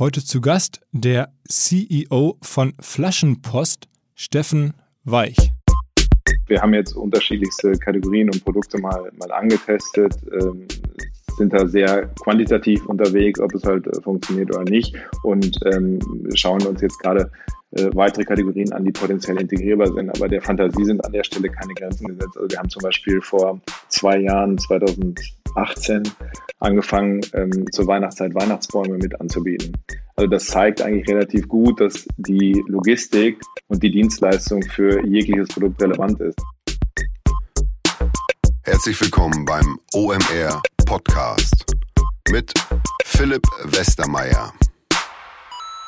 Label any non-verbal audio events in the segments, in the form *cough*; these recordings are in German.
Heute zu Gast der CEO von Flaschenpost, Steffen Weich. Wir haben jetzt unterschiedlichste Kategorien und Produkte mal, mal angetestet, ähm, sind da sehr quantitativ unterwegs, ob es halt äh, funktioniert oder nicht und ähm, schauen uns jetzt gerade äh, weitere Kategorien an, die potenziell integrierbar sind. Aber der Fantasie sind an der Stelle keine Grenzen gesetzt. Also wir haben zum Beispiel vor zwei Jahren, 2018, angefangen, ähm, zur Weihnachtszeit Weihnachtsbäume mit anzubieten. Also das zeigt eigentlich relativ gut, dass die Logistik und die Dienstleistung für jegliches Produkt relevant ist. Herzlich willkommen beim OMR Podcast mit Philipp Westermeier.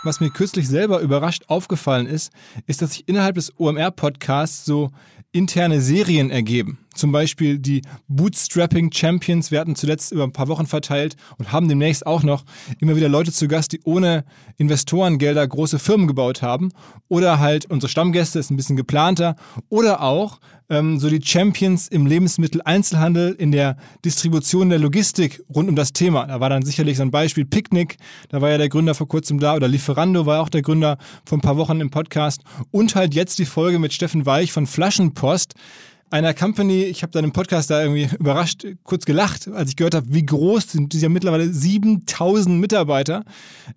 Was mir kürzlich selber überrascht aufgefallen ist, ist, dass sich innerhalb des OMR-Podcasts so interne Serien ergeben. Zum Beispiel die Bootstrapping Champions. Wir hatten zuletzt über ein paar Wochen verteilt und haben demnächst auch noch immer wieder Leute zu Gast, die ohne Investorengelder große Firmen gebaut haben. Oder halt unsere Stammgäste, ist ein bisschen geplanter. Oder auch ähm, so die Champions im Lebensmitteleinzelhandel, in der Distribution der Logistik rund um das Thema. Da war dann sicherlich so ein Beispiel Picknick. Da war ja der Gründer vor kurzem da. Oder Lieferando war auch der Gründer vor ein paar Wochen im Podcast. Und halt jetzt die Folge mit Steffen Weich von Flaschenpost einer Company, ich habe dann im Podcast da irgendwie *laughs* überrascht, kurz gelacht, als ich gehört habe, wie groß sind. Die ja mittlerweile 7000 Mitarbeiter.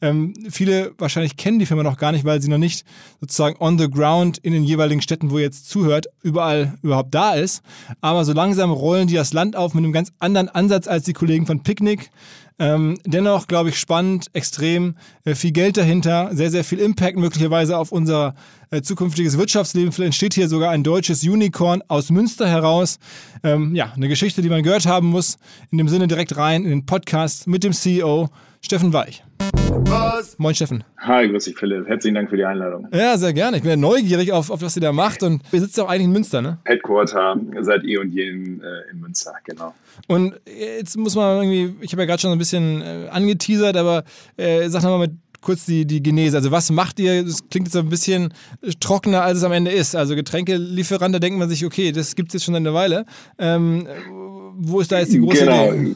Ähm, viele wahrscheinlich kennen die Firma noch gar nicht, weil sie noch nicht sozusagen on the ground in den jeweiligen Städten, wo ihr jetzt zuhört, überall überhaupt da ist. Aber so langsam rollen die das Land auf mit einem ganz anderen Ansatz als die Kollegen von Picnic. Ähm, dennoch, glaube ich, spannend, extrem, äh, viel Geld dahinter, sehr, sehr viel Impact möglicherweise auf unser äh, zukünftiges Wirtschaftsleben. Vielleicht entsteht hier sogar ein deutsches Unicorn aus Münster heraus. Ähm, ja, eine Geschichte, die man gehört haben muss. In dem Sinne direkt rein in den Podcast mit dem CEO Steffen Weich. Was? Moin Steffen. Hi, grüß dich Philipp. Herzlichen Dank für die Einladung. Ja, sehr gerne. Ich bin ja neugierig auf, auf was ihr da macht und ihr sitzt ja auch eigentlich in Münster, ne? Headquarter seit eh und je in, äh, in Münster, genau. Und jetzt muss man irgendwie, ich habe ja gerade schon so ein bisschen äh, angeteasert, aber äh, sag nochmal mit kurz die, die Genese. Also was macht ihr? Das klingt jetzt ein bisschen trockener, als es am Ende ist. Also Getränkelieferant, da denkt man sich, okay, das gibt es jetzt schon eine Weile. Ähm, wo ist da jetzt die große genau. Idee?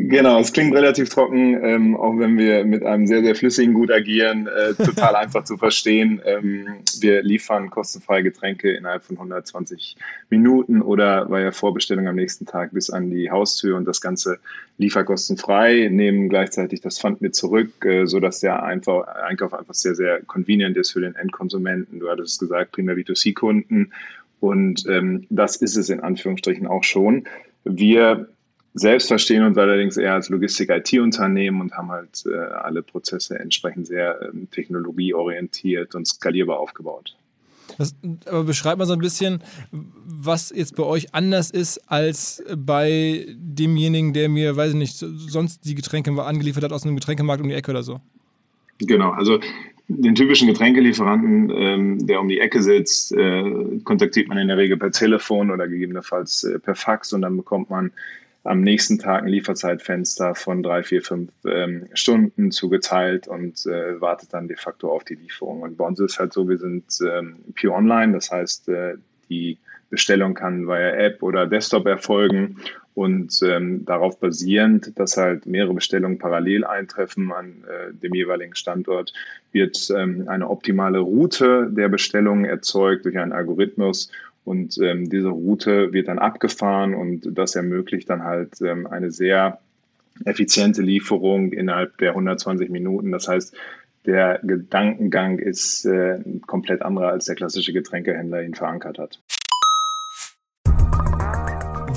Genau, es klingt relativ trocken, ähm, auch wenn wir mit einem sehr, sehr flüssigen Gut agieren, äh, *laughs* total einfach zu verstehen. Ähm, wir liefern kostenfreie Getränke innerhalb von 120 Minuten oder bei der Vorbestellung am nächsten Tag bis an die Haustür und das Ganze lieferkostenfrei, nehmen gleichzeitig das Pfand mit zurück, äh, sodass der einfach, Einkauf einfach sehr, sehr convenient ist für den Endkonsumenten. Du hattest es gesagt, primär B2C-Kunden und ähm, das ist es in Anführungsstrichen auch schon. Wir selbst verstehen uns allerdings eher als Logistik-IT-Unternehmen und haben halt äh, alle Prozesse entsprechend sehr ähm, technologieorientiert und skalierbar aufgebaut. Das, aber beschreibt mal so ein bisschen, was jetzt bei euch anders ist als bei demjenigen, der mir, weiß ich nicht, sonst die Getränke angeliefert hat aus einem Getränkemarkt um die Ecke oder so. Genau, also den typischen Getränkelieferanten, ähm, der um die Ecke sitzt, äh, kontaktiert man in der Regel per Telefon oder gegebenenfalls äh, per Fax und dann bekommt man am nächsten Tag ein Lieferzeitfenster von drei, vier, fünf ähm, Stunden zugeteilt und äh, wartet dann de facto auf die Lieferung. Und bei uns ist halt so, wir sind ähm, pure online, das heißt, äh, die Bestellung kann via App oder Desktop erfolgen und ähm, darauf basierend, dass halt mehrere Bestellungen parallel eintreffen an äh, dem jeweiligen Standort, wird ähm, eine optimale Route der Bestellungen erzeugt durch einen Algorithmus und ähm, diese Route wird dann abgefahren und das ermöglicht dann halt ähm, eine sehr effiziente Lieferung innerhalb der 120 Minuten. Das heißt, der Gedankengang ist äh, komplett anderer, als der klassische Getränkehändler ihn verankert hat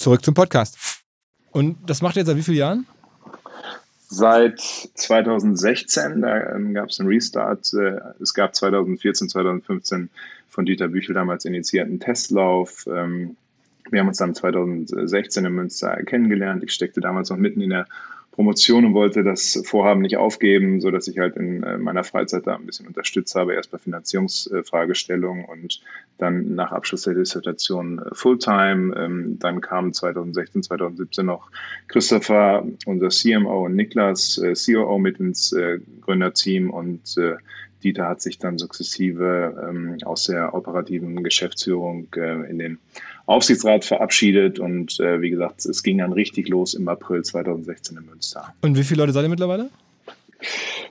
Zurück zum Podcast. Und das macht ihr jetzt seit wie vielen Jahren? Seit 2016, da ähm, gab es einen Restart. Äh, es gab 2014, 2015 von Dieter Büchel damals initiierten Testlauf. Ähm, wir haben uns dann 2016 in Münster kennengelernt. Ich steckte damals noch mitten in der Promotion und wollte das Vorhaben nicht aufgeben, sodass ich halt in äh, meiner Freizeit da ein bisschen unterstützt habe, erst bei Finanzierungsfragestellungen und dann nach Abschluss der Dissertation äh, Fulltime. Ähm, dann kamen 2016, 2017 noch Christopher, unser CMO und Niklas, äh, COO mit ins Gründerteam und Dieter hat sich dann sukzessive ähm, aus der operativen Geschäftsführung äh, in den Aufsichtsrat verabschiedet und äh, wie gesagt, es ging dann richtig los im April 2016 in Münster. Und wie viele Leute seid ihr mittlerweile?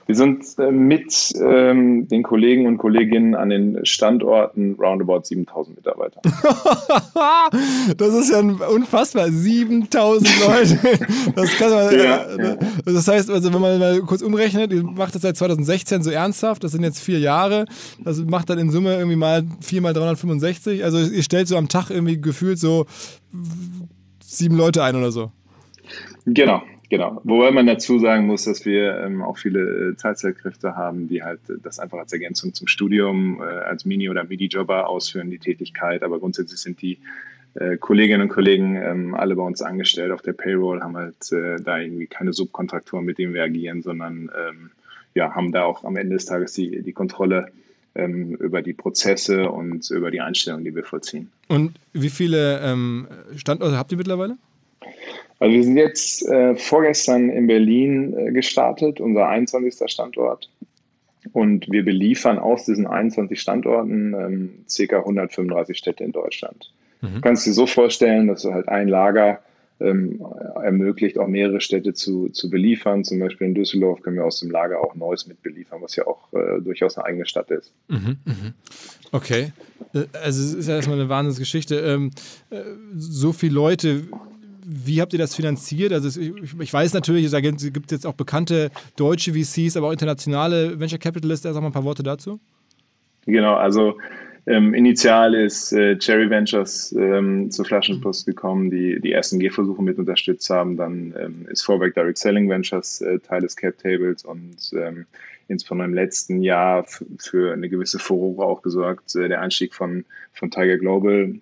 Wir sind äh, mit ähm, den Kollegen und Kolleginnen an den Standorten roundabout 7000 Mitarbeiter. *laughs* das ist ja unfassbar. 7000 Leute. Das, kann man, *laughs* ja, äh, das heißt, also wenn man mal kurz umrechnet, ihr macht das seit 2016 so ernsthaft, das sind jetzt vier Jahre. Das macht dann in Summe irgendwie mal 4 mal 365. Also ihr stellt so am Tag irgendwie gefühlt so sieben Leute ein oder so. Genau, Genau. Wobei man dazu sagen muss, dass wir ähm, auch viele äh, Teilzeitkräfte haben, die halt das einfach als Ergänzung zum Studium, äh, als Mini- oder Midi-Jobber ausführen, die Tätigkeit. Aber grundsätzlich sind die äh, Kolleginnen und Kollegen ähm, alle bei uns angestellt auf der Payroll, haben halt äh, da irgendwie keine Subkontraktoren, mit denen wir agieren, sondern ähm, ja, haben da auch am Ende des Tages die, die Kontrolle ähm, über die Prozesse und über die Einstellungen, die wir vollziehen. Und wie viele ähm, Standorte habt ihr mittlerweile? Also wir sind jetzt äh, vorgestern in Berlin äh, gestartet, unser 21. Standort. Und wir beliefern aus diesen 21 Standorten ähm, ca. 135 Städte in Deutschland. Mhm. Du kannst dir so vorstellen, dass du halt ein Lager ähm, ermöglicht, auch mehrere Städte zu, zu beliefern. Zum Beispiel in Düsseldorf können wir aus dem Lager auch Neues mit beliefern, was ja auch äh, durchaus eine eigene Stadt ist. Mhm, mh. Okay. Äh, also es ist ja erstmal eine Wahnsinnsgeschichte. Ähm, äh, so viele Leute, wie habt ihr das finanziert? Also ich, weiß natürlich, da gibt es jetzt auch bekannte deutsche VCs, aber auch internationale Venture Capitalists. Sag mal ein paar Worte dazu. Genau, also ähm, initial ist äh, Cherry Ventures ähm, zur Flaschenpost gekommen, die die ersten Gehversuche mit unterstützt haben. Dann ähm, ist Vorwerk Direct Selling Ventures äh, Teil des Cap Tables und ähm, insbesondere im letzten Jahr für eine gewisse Furore auch gesorgt. Äh, der Einstieg von, von Tiger Global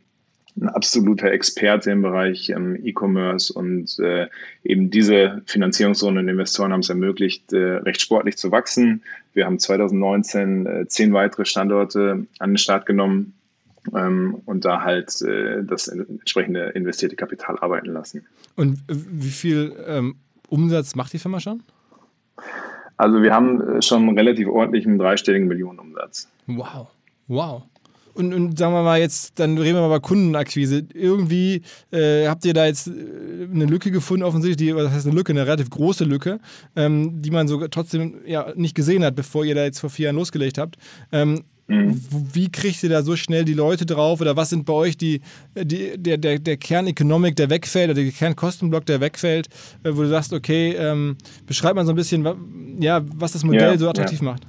ein absoluter Experte im Bereich ähm, E-Commerce und äh, eben diese Finanzierungsrunde und Investoren haben es ermöglicht, äh, recht sportlich zu wachsen. Wir haben 2019 äh, zehn weitere Standorte an den Start genommen ähm, und da halt äh, das entsprechende investierte Kapital arbeiten lassen. Und wie viel ähm, Umsatz macht die Firma schon? Also wir haben äh, schon einen relativ ordentlichen dreistelligen Millionenumsatz. Wow, wow und, und sagen wir mal jetzt, dann reden wir mal über Kundenakquise. Irgendwie äh, habt ihr da jetzt äh, eine Lücke gefunden, offensichtlich, die, was heißt eine Lücke, eine relativ große Lücke, ähm, die man so trotzdem ja, nicht gesehen hat, bevor ihr da jetzt vor vier Jahren losgelegt habt. Ähm, mhm. Wie kriegt ihr da so schnell die Leute drauf? Oder was sind bei euch die, die, der, der, der Kernekonomik, der wegfällt, oder der Kernkostenblock, der wegfällt, äh, wo du sagst, okay, ähm, beschreib mal so ein bisschen, ja, was das Modell ja, so attraktiv ja. macht?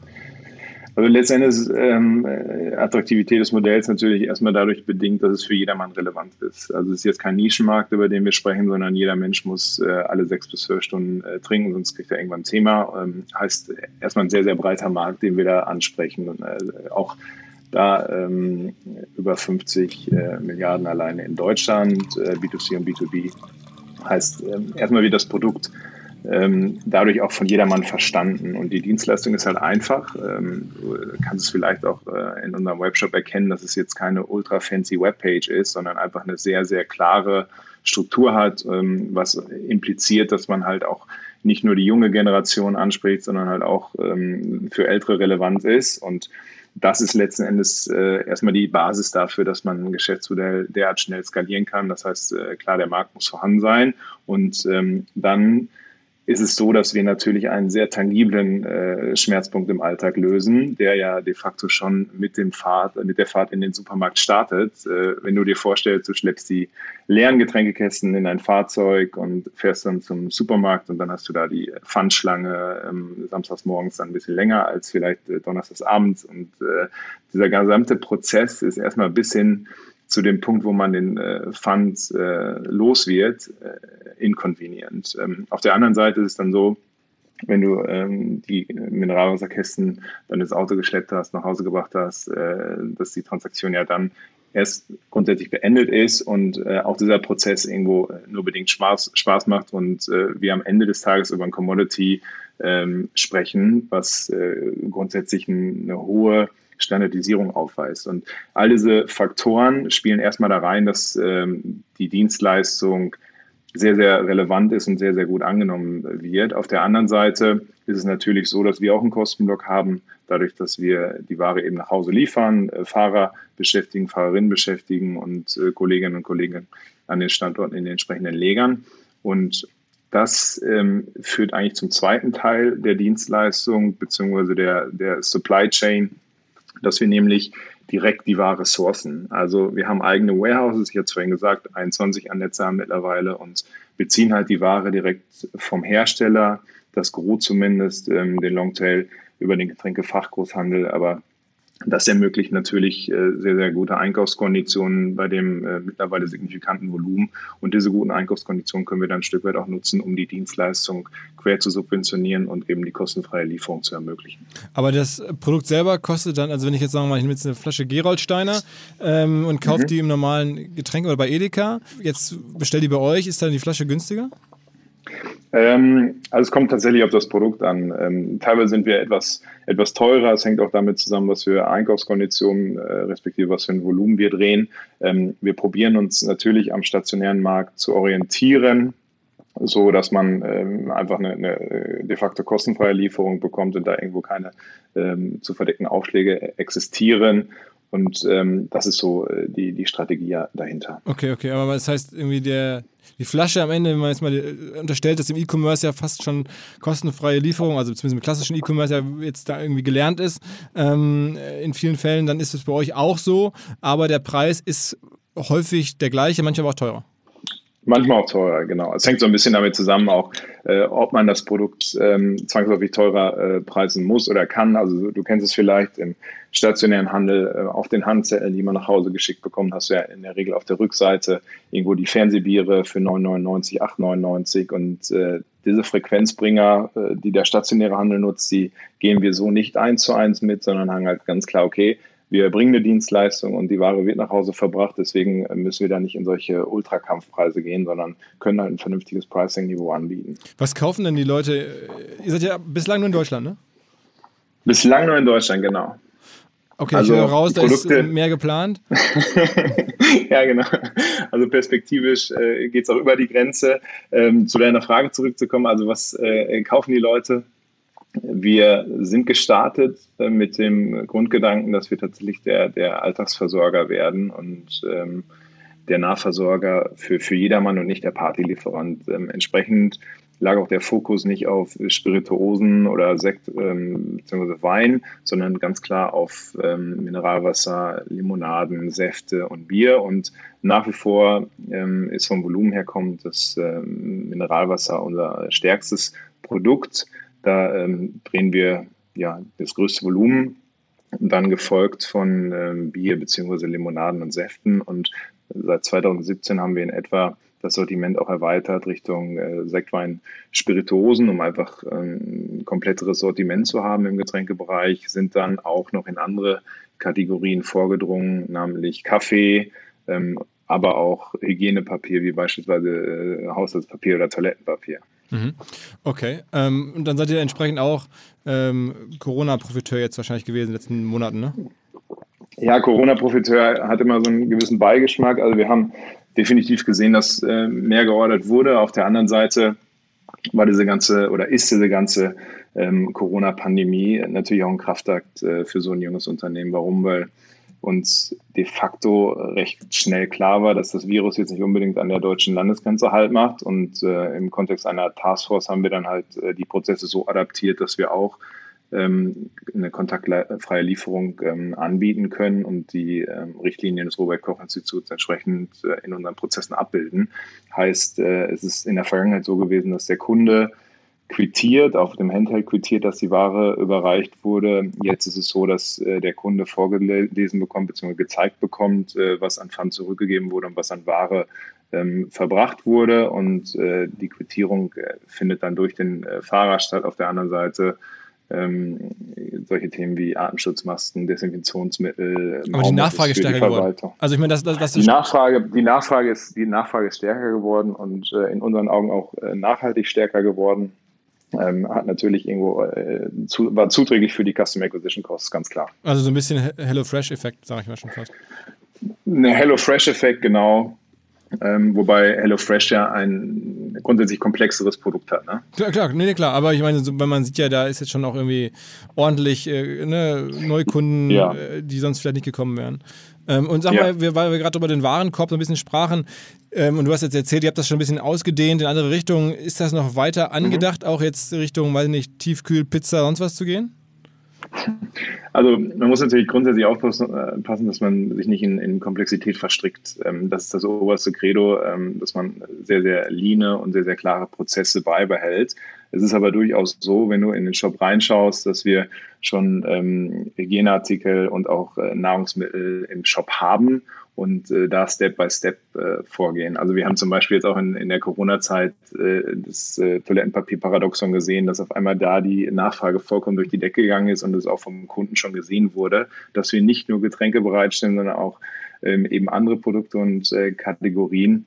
Also letztendlich ist ähm, äh, Attraktivität des Modells natürlich erstmal dadurch bedingt, dass es für jedermann relevant ist. Also es ist jetzt kein Nischenmarkt, über den wir sprechen, sondern jeder Mensch muss äh, alle sechs bis zwölf Stunden äh, trinken, sonst kriegt er irgendwann ein Thema. Ähm, heißt erstmal ein sehr, sehr breiter Markt, den wir da ansprechen. Und, äh, auch da ähm, über 50 äh, Milliarden alleine in Deutschland, äh, B2C und B2B. Heißt, ähm, erstmal wird das Produkt ähm, dadurch auch von jedermann verstanden. Und die Dienstleistung ist halt einfach. Ähm, du kannst es vielleicht auch äh, in unserem Webshop erkennen, dass es jetzt keine ultra fancy Webpage ist, sondern einfach eine sehr, sehr klare Struktur hat, ähm, was impliziert, dass man halt auch nicht nur die junge Generation anspricht, sondern halt auch ähm, für Ältere relevant ist. Und das ist letzten Endes äh, erstmal die Basis dafür, dass man ein Geschäftsmodell derart schnell skalieren kann. Das heißt, äh, klar, der Markt muss vorhanden sein und ähm, dann ist es so, dass wir natürlich einen sehr tangiblen äh, Schmerzpunkt im Alltag lösen, der ja de facto schon mit dem Fahrt, mit der Fahrt in den Supermarkt startet. Äh, wenn du dir vorstellst, du schleppst die leeren Getränkekästen in ein Fahrzeug und fährst dann zum Supermarkt und dann hast du da die Pfandschlange ähm, samstags morgens dann ein bisschen länger als vielleicht äh, donnerstags abends und äh, dieser gesamte Prozess ist erstmal bis hin zu dem Punkt, wo man den äh, Fund äh, los wird, äh, inconvenient. Ähm, auf der anderen Seite ist es dann so, wenn du ähm, die Mineralwasserkästen dann ins Auto geschleppt hast, nach Hause gebracht hast, äh, dass die Transaktion ja dann erst grundsätzlich beendet ist und äh, auch dieser Prozess irgendwo äh, nur bedingt Spaß, Spaß macht und äh, wir am Ende des Tages über ein Commodity ähm, sprechen, was äh, grundsätzlich eine hohe Standardisierung aufweist. Und all diese Faktoren spielen erstmal da rein, dass ähm, die Dienstleistung sehr, sehr relevant ist und sehr, sehr gut angenommen wird. Auf der anderen Seite ist es natürlich so, dass wir auch einen Kostenblock haben, dadurch, dass wir die Ware eben nach Hause liefern, äh, Fahrer beschäftigen, Fahrerinnen beschäftigen und äh, Kolleginnen und Kollegen an den Standorten in den entsprechenden Legern. Und das ähm, führt eigentlich zum zweiten Teil der Dienstleistung beziehungsweise der, der Supply Chain, dass wir nämlich direkt die Ware sourcen. Also wir haben eigene Warehouses, ich hatte es vorhin gesagt, 21 an der Zahl mittlerweile und beziehen halt die Ware direkt vom Hersteller, das Gros zumindest, ähm, den Longtail über den Getränkefachgroßhandel, aber das ermöglicht natürlich äh, sehr, sehr gute Einkaufskonditionen bei dem äh, mittlerweile signifikanten Volumen. Und diese guten Einkaufskonditionen können wir dann ein Stück weit auch nutzen, um die Dienstleistung quer zu subventionieren und eben die kostenfreie Lieferung zu ermöglichen. Aber das Produkt selber kostet dann, also wenn ich jetzt sagen wir mal, ich nehme jetzt eine Flasche Geroldsteiner ähm, und kaufe mhm. die im normalen Getränk oder bei Edeka, jetzt bestell die bei euch, ist dann die Flasche günstiger? Ähm, also es kommt tatsächlich auf das Produkt an. Ähm, teilweise sind wir etwas, etwas teurer. Es hängt auch damit zusammen, was für Einkaufskonditionen, äh, respektive was für ein Volumen wir drehen. Ähm, wir probieren uns natürlich am stationären Markt zu orientieren, so dass man ähm, einfach eine, eine, äh, de facto kostenfreie Lieferung bekommt und da irgendwo keine ähm, zu verdeckten Aufschläge existieren. Und ähm, das ist so äh, die, die Strategie dahinter. Okay, okay, aber das heißt irgendwie der, die Flasche am Ende, wenn man jetzt mal äh, unterstellt, dass im E-Commerce ja fast schon kostenfreie Lieferung, also zumindest im klassischen E-Commerce ja jetzt da irgendwie gelernt ist, ähm, in vielen Fällen, dann ist es bei euch auch so, aber der Preis ist häufig der gleiche, manchmal auch teurer. Manchmal auch teurer, genau. Es hängt so ein bisschen damit zusammen, auch äh, ob man das Produkt ähm, zwangsläufig teurer äh, preisen muss oder kann. Also du kennst es vielleicht im stationären Handel, äh, auf den Handzetteln, die man nach Hause geschickt bekommt, hast du ja in der Regel auf der Rückseite irgendwo die Fernsehbiere für 9,99, 8,99 und äh, diese Frequenzbringer, äh, die der stationäre Handel nutzt, die gehen wir so nicht eins zu eins mit, sondern haben halt ganz klar, okay, wir bringen eine Dienstleistung und die Ware wird nach Hause verbracht. Deswegen müssen wir da nicht in solche Ultrakampfpreise gehen, sondern können halt ein vernünftiges Pricing-Niveau anbieten. Was kaufen denn die Leute? Ihr seid ja bislang nur in Deutschland, ne? Bislang nur in Deutschland, genau. Okay, also ich höre raus, da ist mehr geplant. *laughs* ja, genau. Also perspektivisch äh, geht es auch über die Grenze. Ähm, zu deiner Frage zurückzukommen, also was äh, kaufen die Leute? Wir sind gestartet äh, mit dem Grundgedanken, dass wir tatsächlich der, der Alltagsversorger werden und ähm, der Nahversorger für, für jedermann und nicht der Partylieferant. Ähm, entsprechend lag auch der Fokus nicht auf Spirituosen oder Sekt ähm, bzw. Wein, sondern ganz klar auf ähm, Mineralwasser, Limonaden, Säfte und Bier. Und nach wie vor ähm, ist vom Volumen her kommt das ähm, Mineralwasser unser stärkstes Produkt. Da ähm, drehen wir ja das größte Volumen, dann gefolgt von ähm, Bier bzw. Limonaden und Säften. Und seit 2017 haben wir in etwa das Sortiment auch erweitert Richtung äh, Sektwein, Spirituosen, um einfach ein kompletteres Sortiment zu haben im Getränkebereich, sind dann auch noch in andere Kategorien vorgedrungen, namentlich Kaffee, ähm, aber auch Hygienepapier wie beispielsweise äh, Haushaltspapier oder Toilettenpapier. Mhm. Okay, ähm, und dann seid ihr entsprechend auch ähm, Corona-Profiteur jetzt wahrscheinlich gewesen in den letzten Monaten, ne? Ja, Corona-Profiteur hat immer so einen gewissen Beigeschmack. Also wir haben definitiv gesehen, dass äh, mehr geordert wurde. Auf der anderen Seite war diese ganze oder ist diese ganze ähm, Corona-Pandemie natürlich auch ein Kraftakt äh, für so ein junges Unternehmen. Warum? Weil uns de facto recht schnell klar war, dass das Virus jetzt nicht unbedingt an der deutschen Landesgrenze Halt macht. Und äh, im Kontext einer Taskforce haben wir dann halt äh, die Prozesse so adaptiert, dass wir auch ähm, eine kontaktfreie Lieferung ähm, anbieten können und die ähm, Richtlinien des Robert-Koch-Instituts entsprechend äh, in unseren Prozessen abbilden. Heißt, äh, es ist in der Vergangenheit so gewesen, dass der Kunde quittiert, auf dem Handheld quittiert, dass die Ware überreicht wurde. Jetzt ist es so, dass äh, der Kunde vorgelesen bekommt bzw. gezeigt bekommt, äh, was an Pfand zurückgegeben wurde und was an Ware ähm, verbracht wurde. Und äh, die Quittierung äh, findet dann durch den äh, Fahrer statt. Auf der anderen Seite ähm, solche Themen wie Atemschutzmasken, Desinfektionsmittel. Aber die Nachfrage ist stärker geworden. Also ich meine, das, das, das die Nachfrage, die Nachfrage ist, die Nachfrage ist stärker geworden und äh, in unseren Augen auch nachhaltig stärker geworden ähm, hat natürlich irgendwo, äh, zu, war zuträglich für die Custom Acquisition Costs, ganz klar. Also so ein bisschen HelloFresh-Effekt, sage ich mal schon fast. Ein HelloFresh-Effekt, genau. Ähm, wobei HelloFresh ja ein grundsätzlich komplexeres Produkt hat. Ne? Klar, klar, nee, klar. Aber ich meine, so, wenn man sieht ja, da ist jetzt schon auch irgendwie ordentlich äh, ne, Neukunden, ja. äh, die sonst vielleicht nicht gekommen wären. Ähm, und sag ja. mal, wir, weil wir gerade über den Warenkorb so ein bisschen sprachen, ähm, und du hast jetzt erzählt, ihr habt das schon ein bisschen ausgedehnt in andere Richtungen. Ist das noch weiter angedacht, mhm. auch jetzt Richtung, weiß nicht, Tiefkühl, Pizza, sonst was zu gehen? Also man muss natürlich grundsätzlich aufpassen, äh, dass man sich nicht in, in Komplexität verstrickt. Ähm, das ist das oberste Credo, ähm, dass man sehr, sehr leane und sehr, sehr klare Prozesse beibehält. Es ist aber durchaus so, wenn du in den Shop reinschaust, dass wir schon ähm, Hygieneartikel und auch äh, Nahrungsmittel im Shop haben und äh, da Step by Step äh, vorgehen. Also wir haben zum Beispiel jetzt auch in, in der Corona-Zeit äh, das äh, Toilettenpapier-Paradoxon gesehen, dass auf einmal da die Nachfrage vollkommen durch die Decke gegangen ist und es auch vom Kunden schon gesehen wurde, dass wir nicht nur Getränke bereitstellen, sondern auch ähm, eben andere Produkte und äh, Kategorien.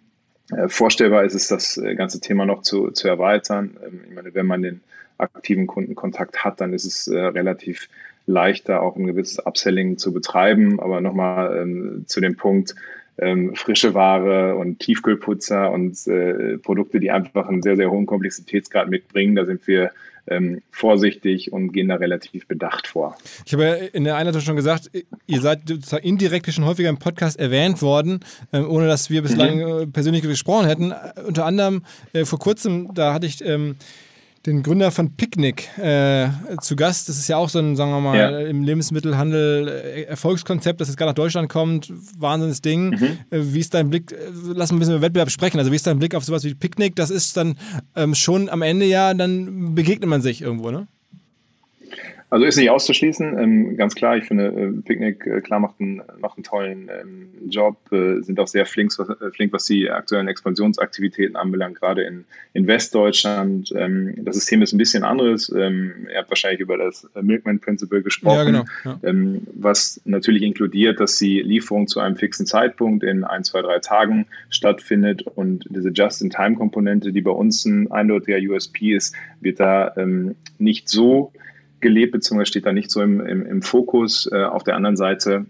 Äh, vorstellbar ist es, das äh, ganze Thema noch zu, zu erweitern. Ähm, ich meine, wenn man den aktiven Kundenkontakt hat, dann ist es äh, relativ leichter, auch ein gewisses Upselling zu betreiben. Aber nochmal ähm, zu dem Punkt, ähm, frische Ware und Tiefkühlputzer und äh, Produkte, die einfach einen sehr, sehr hohen Komplexitätsgrad mitbringen. Da sind wir ähm, vorsichtig und gehen da relativ bedacht vor. Ich habe ja in der Einleitung schon gesagt, ihr seid indirekt schon häufiger im Podcast erwähnt worden, ähm, ohne dass wir bislang mhm. Äh, persönlich gesprochen hätten. Unter anderem äh, vor kurzem, da hatte ich ähm, den Gründer von Picnic äh, zu Gast. Das ist ja auch so ein, sagen wir mal, ja. im Lebensmittelhandel äh, Erfolgskonzept, das jetzt gerade nach Deutschland kommt. Wahnsinns Ding. Mhm. Äh, wie ist dein Blick, äh, lass uns ein bisschen über Wettbewerb sprechen. Also wie ist dein Blick auf sowas wie Picnic? Das ist dann ähm, schon am Ende ja, dann begegnet man sich irgendwo, ne? Also ist nicht auszuschließen, ähm, ganz klar. Ich finde, äh, Picknick äh, klar macht einen, macht einen tollen ähm, Job, äh, sind auch sehr flink, äh, flink, was die aktuellen Expansionsaktivitäten anbelangt, gerade in, in Westdeutschland. Ähm, das System ist ein bisschen anderes. Ähm, ihr habt wahrscheinlich über das Milkman Principle gesprochen, ja, genau. ja. Ähm, was natürlich inkludiert, dass die Lieferung zu einem fixen Zeitpunkt in ein, zwei, drei Tagen stattfindet und diese Just-in-Time-Komponente, die bei uns ein eindeutiger USP ist, wird da ähm, nicht so gelebt, beziehungsweise steht da nicht so im, im, im Fokus. Äh, auf der anderen Seite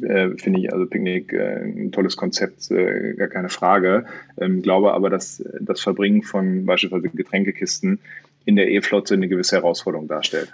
äh, finde ich also Picknick äh, ein tolles Konzept, äh, gar keine Frage. Ähm, glaube aber, dass das Verbringen von beispielsweise Getränkekisten in der E-Flotte eine gewisse Herausforderung darstellt.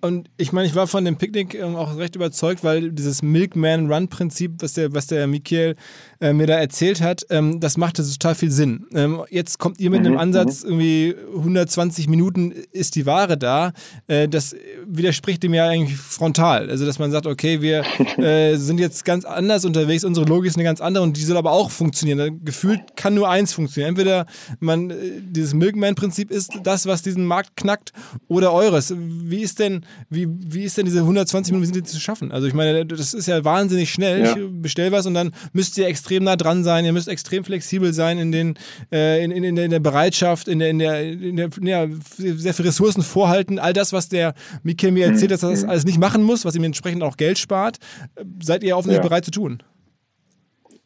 Und ich meine, ich war von dem Picknick ähm, auch recht überzeugt, weil dieses Milkman-Run-Prinzip, was der, was der Michael äh, mir da erzählt hat, ähm, das machte total viel Sinn. Ähm, jetzt kommt ihr mit mhm, einem Ansatz, mhm. irgendwie 120 Minuten ist die Ware da. Äh, das widerspricht dem ja eigentlich frontal. Also, dass man sagt, okay, wir *laughs* äh, sind jetzt ganz anders unterwegs, unsere Logik ist eine ganz andere und die soll aber auch funktionieren. Gefühlt kann nur eins funktionieren. Entweder man, äh, dieses Milkman-Prinzip ist das, was diesen Markt knackt, oder eures. Wie ist denn denn, wie, wie ist denn diese 120 Minuten, wie sind die zu schaffen? Also ich meine, das ist ja wahnsinnig schnell. Ja. Ich bestell was und dann müsst ihr extrem nah dran sein, ihr müsst extrem flexibel sein in, den, äh, in, in, in, der Bereitschaft, in der, in der, in der ja, sehr viele Ressourcen vorhalten. All das, was der Mikel mir erzählt, dass er das mhm. alles nicht machen muss, was ihm entsprechend auch Geld spart, seid ihr offensichtlich ja. bereit zu tun.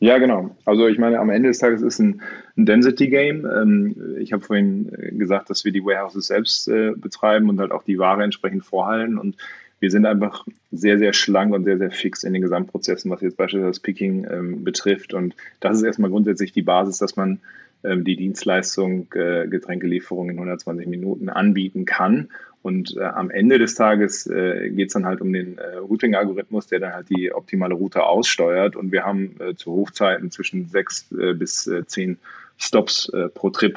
Ja, genau. Also ich meine, am Ende des Tages ist ein, ein Density-Game. Ähm, ich habe vorhin äh, gesagt, dass wir die Warehouses selbst äh, betreiben und halt auch die Ware entsprechend vorhalten. Und wir sind einfach sehr, sehr schlank und sehr, sehr fix in den Gesamtprozessen, was jetzt beispielsweise das Picking ähm, betrifft. Und das ist erstmal grundsätzlich die Basis, dass man ähm, die Dienstleistung äh, Getränkelieferung in 120 Minuten anbieten kann. Und äh, am Ende des Tages äh, geht es dann halt um den äh, Routing-Algorithmus, der dann halt die optimale Route aussteuert. Und wir haben äh, zu Hochzeiten zwischen sechs äh, bis äh, zehn Stops pro Trip.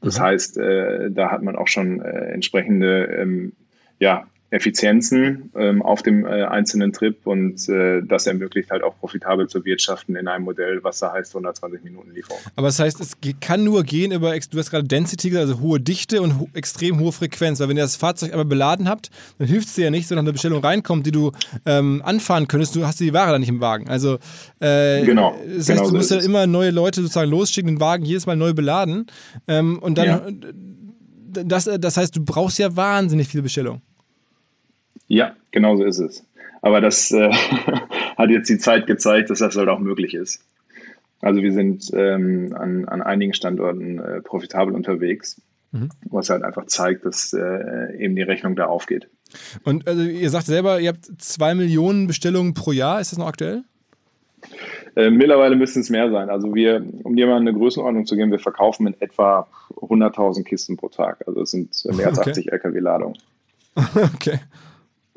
Das mhm. heißt, da hat man auch schon entsprechende ähm, ja, Effizienzen ähm, auf dem äh, einzelnen Trip und äh, das ermöglicht halt auch profitabel zu wirtschaften in einem Modell, was da heißt 120 Minuten Lieferung. Aber das heißt, es kann nur gehen über, du hast gerade Density, also hohe Dichte und ho extrem hohe Frequenz, weil wenn ihr das Fahrzeug einmal beladen habt, dann hilft es dir ja nicht, sondern eine Bestellung reinkommt, die du ähm, anfahren könntest, du hast die Ware dann nicht im Wagen. Also äh, genau. Das heißt, genau du musst so ja immer neue Leute sozusagen losschicken, den Wagen jedes Mal neu beladen ähm, und dann ja. das, das heißt, du brauchst ja wahnsinnig viele Bestellungen. Ja, genau so ist es. Aber das äh, *laughs* hat jetzt die Zeit gezeigt, dass das halt auch möglich ist. Also wir sind ähm, an, an einigen Standorten äh, profitabel unterwegs, mhm. was halt einfach zeigt, dass äh, eben die Rechnung da aufgeht. Und also ihr sagt selber, ihr habt zwei Millionen Bestellungen pro Jahr. Ist das noch aktuell? Äh, mittlerweile müssten es mehr sein. Also wir, um dir mal eine Größenordnung zu geben, wir verkaufen in etwa 100.000 Kisten pro Tag. Also es sind mehr als *laughs* okay. 80 Lkw-Ladungen. *laughs* okay.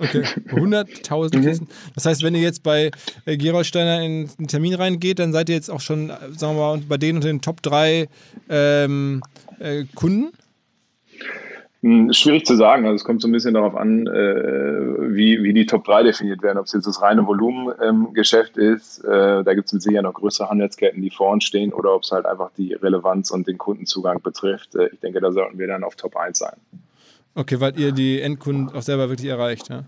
Okay, *laughs* 100.000 mhm. Kisten. Das heißt, wenn ihr jetzt bei äh, Gerolsteiner in einen Termin reingeht, dann seid ihr jetzt auch schon, sagen wir mal, bei denen unter den Top 3 ähm, äh, Kunden? Hm, schwierig zu sagen. Also es kommt so ein bisschen darauf an, äh, wie, wie die Top 3 definiert werden. Ob es jetzt das reine Volumengeschäft ähm, ist, äh, da gibt es mit Sicherheit noch größere Handelsketten, die vor uns stehen, oder ob es halt einfach die Relevanz und den Kundenzugang betrifft. Äh, ich denke, da sollten wir dann auf Top 1 sein. Okay, weil ihr die Endkunden auch selber wirklich erreicht, ja?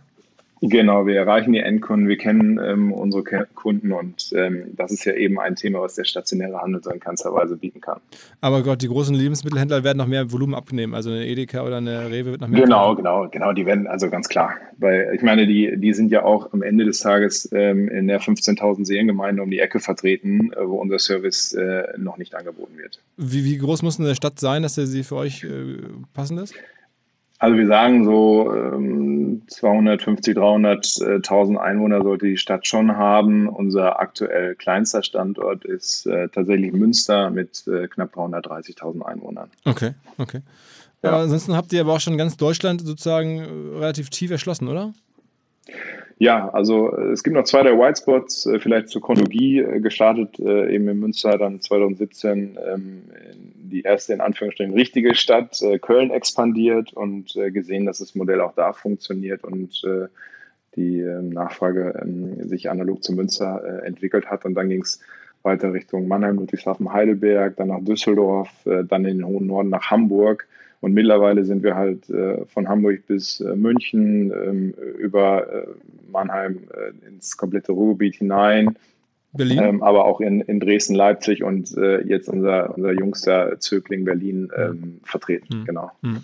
Genau, wir erreichen die Endkunden, wir kennen ähm, unsere Kunden und ähm, das ist ja eben ein Thema, was der stationäre Handel so in keinster Weise bieten kann. Aber Gott, die großen Lebensmittelhändler werden noch mehr Volumen abnehmen, also eine Edeka oder eine Rewe wird noch mehr. Genau, abnehmen. genau, genau, die werden also ganz klar. Weil ich meine, die, die sind ja auch am Ende des Tages ähm, in der 15.000 Seelengemeinde um die Ecke vertreten, äh, wo unser Service äh, noch nicht angeboten wird. Wie, wie groß muss eine Stadt sein, dass der sie für euch äh, passend ist? Also wir sagen so ähm, 250, 300.000 Einwohner sollte die Stadt schon haben. Unser aktuell kleinster Standort ist äh, tatsächlich Münster mit äh, knapp 330.000 Einwohnern. Okay, okay. Ja. Ansonsten habt ihr aber auch schon ganz Deutschland sozusagen äh, relativ tief erschlossen, oder? Ja, also äh, es gibt noch zwei der White Spots, äh, vielleicht zur Chronologie äh, gestartet, eben in Münster dann 2017 ähm, die erste in Anführungsstrichen richtige Stadt, Köln expandiert und gesehen, dass das Modell auch da funktioniert und die ähm, Nachfrage ähm, sich analog zu Münster entwickelt hat. Und dann ging es weiter Richtung Mannheim, Ludwigshafen, Heidelberg, dann nach Düsseldorf, dann in den hohen Norden nach Hamburg und mittlerweile sind wir halt äh, von Hamburg bis äh, München, ähm, über äh, Mannheim äh, ins komplette Ruhrgebiet hinein. Berlin. Ähm, aber auch in, in Dresden, Leipzig und äh, jetzt unser, unser jüngster Zögling Berlin ähm, vertreten. Mhm. Genau. Mhm.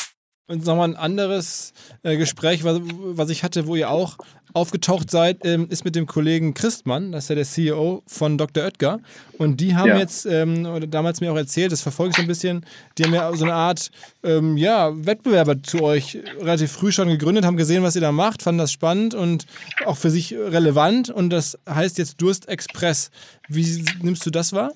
Und nochmal ein anderes äh, Gespräch, was, was, ich hatte, wo ihr auch aufgetaucht seid, ähm, ist mit dem Kollegen Christmann, das ist ja der CEO von Dr. Oetker. Und die haben ja. jetzt ähm, damals mir auch erzählt, das verfolge ich so ein bisschen, die haben ja so eine Art ähm, ja, Wettbewerber zu euch relativ früh schon gegründet, haben gesehen, was ihr da macht, fanden das spannend und auch für sich relevant. Und das heißt jetzt Durst Express. Wie nimmst du das wahr?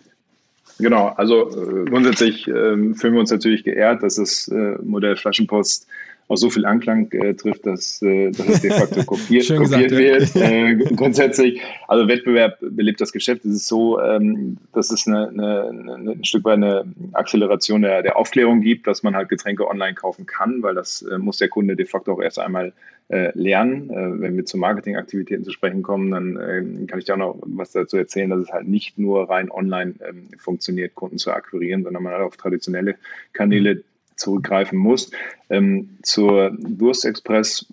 Genau, also äh, grundsätzlich äh, fühlen wir uns natürlich geehrt, dass das äh, Modell Flaschenpost auch so viel Anklang äh, trifft, dass, äh, dass es de facto *laughs* kopiert, kopiert gesagt, wird. Äh, grundsätzlich, also Wettbewerb belebt das Geschäft. Es ist so, ähm, dass es eine, eine, eine, ein Stück weit eine Acceleration der, der Aufklärung gibt, dass man halt Getränke online kaufen kann, weil das äh, muss der Kunde de facto auch erst einmal äh, lernen. Äh, wenn wir zu Marketingaktivitäten zu sprechen kommen, dann äh, kann ich dir auch noch was dazu erzählen, dass es halt nicht nur rein online ähm, funktioniert, Kunden zu akquirieren, sondern man halt auf traditionelle Kanäle zurückgreifen muss. Ähm, zur Durstexpress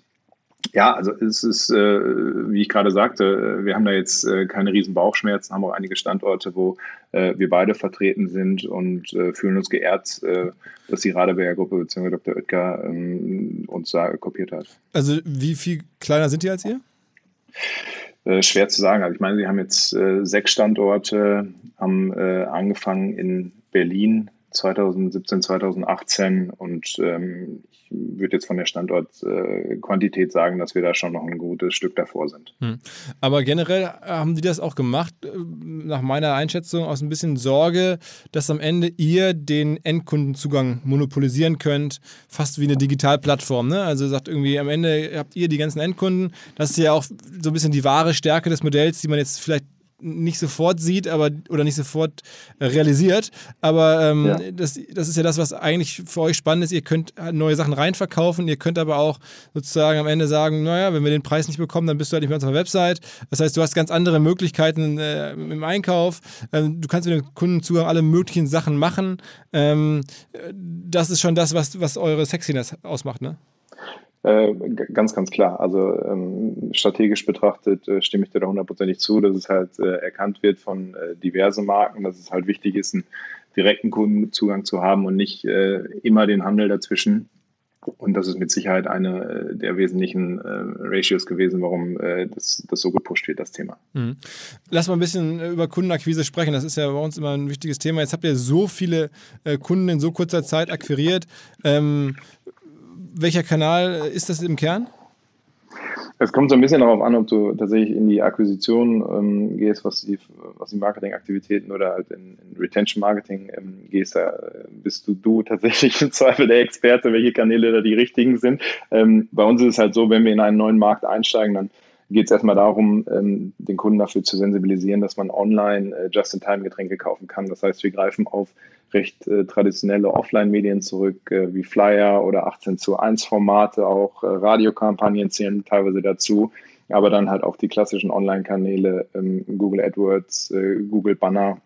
ja, also es ist, äh, wie ich gerade sagte, wir haben da jetzt äh, keine riesen Bauchschmerzen, haben auch einige Standorte, wo äh, wir beide vertreten sind und äh, fühlen uns geehrt, äh, dass die Radeberger Gruppe bzw. Dr. Oetker ähm, uns da kopiert hat. Also wie viel kleiner sind die als ihr? Äh, schwer zu sagen. Also ich meine, sie haben jetzt sechs Standorte, haben angefangen in Berlin, 2017, 2018 und ähm, ich würde jetzt von der Standortquantität äh, sagen, dass wir da schon noch ein gutes Stück davor sind. Hm. Aber generell haben die das auch gemacht, äh, nach meiner Einschätzung, aus ein bisschen Sorge, dass am Ende ihr den Endkundenzugang monopolisieren könnt, fast wie eine Digitalplattform. Ne? Also sagt irgendwie, am Ende habt ihr die ganzen Endkunden. Das ist ja auch so ein bisschen die wahre Stärke des Modells, die man jetzt vielleicht nicht sofort sieht, aber oder nicht sofort realisiert. Aber ähm, ja. das, das ist ja das, was eigentlich für euch spannend ist. Ihr könnt neue Sachen reinverkaufen, ihr könnt aber auch sozusagen am Ende sagen, naja, wenn wir den Preis nicht bekommen, dann bist du halt nicht mehr auf unserer Website. Das heißt, du hast ganz andere Möglichkeiten äh, im Einkauf. Ähm, du kannst mit dem Kundenzugang alle möglichen Sachen machen. Ähm, das ist schon das, was, was eure Sexiness ausmacht, ne? Äh, ganz, ganz klar. Also ähm, strategisch betrachtet äh, stimme ich dir da hundertprozentig zu, dass es halt äh, erkannt wird von äh, diversen Marken, dass es halt wichtig ist, einen direkten Kundenzugang zu haben und nicht äh, immer den Handel dazwischen. Und das ist mit Sicherheit eine äh, der wesentlichen Ratios gewesen, warum das, das so gepusht wird, das Thema. Mhm. Lass mal ein bisschen über Kundenakquise sprechen. Das ist ja bei uns immer ein wichtiges Thema. Jetzt habt ihr so viele Kunden in so kurzer Zeit akquiriert. Ähm, welcher Kanal ist das im Kern? Es kommt so ein bisschen darauf an, ob du tatsächlich in die Akquisition ähm, gehst, was die, was die Marketingaktivitäten oder halt in, in Retention Marketing ähm, gehst. Da äh, bist du, du tatsächlich im Zweifel der Experte, welche Kanäle da die richtigen sind. Ähm, bei uns ist es halt so, wenn wir in einen neuen Markt einsteigen, dann geht es erstmal darum, ähm, den Kunden dafür zu sensibilisieren, dass man online äh, Just-in-Time-Getränke kaufen kann. Das heißt, wir greifen auf recht äh, traditionelle Offline-Medien zurück, äh, wie Flyer oder 18 zu 1 Formate, auch äh, Radiokampagnen zählen teilweise dazu, aber dann halt auch die klassischen Online-Kanäle, ähm, Google AdWords, äh, Google Banner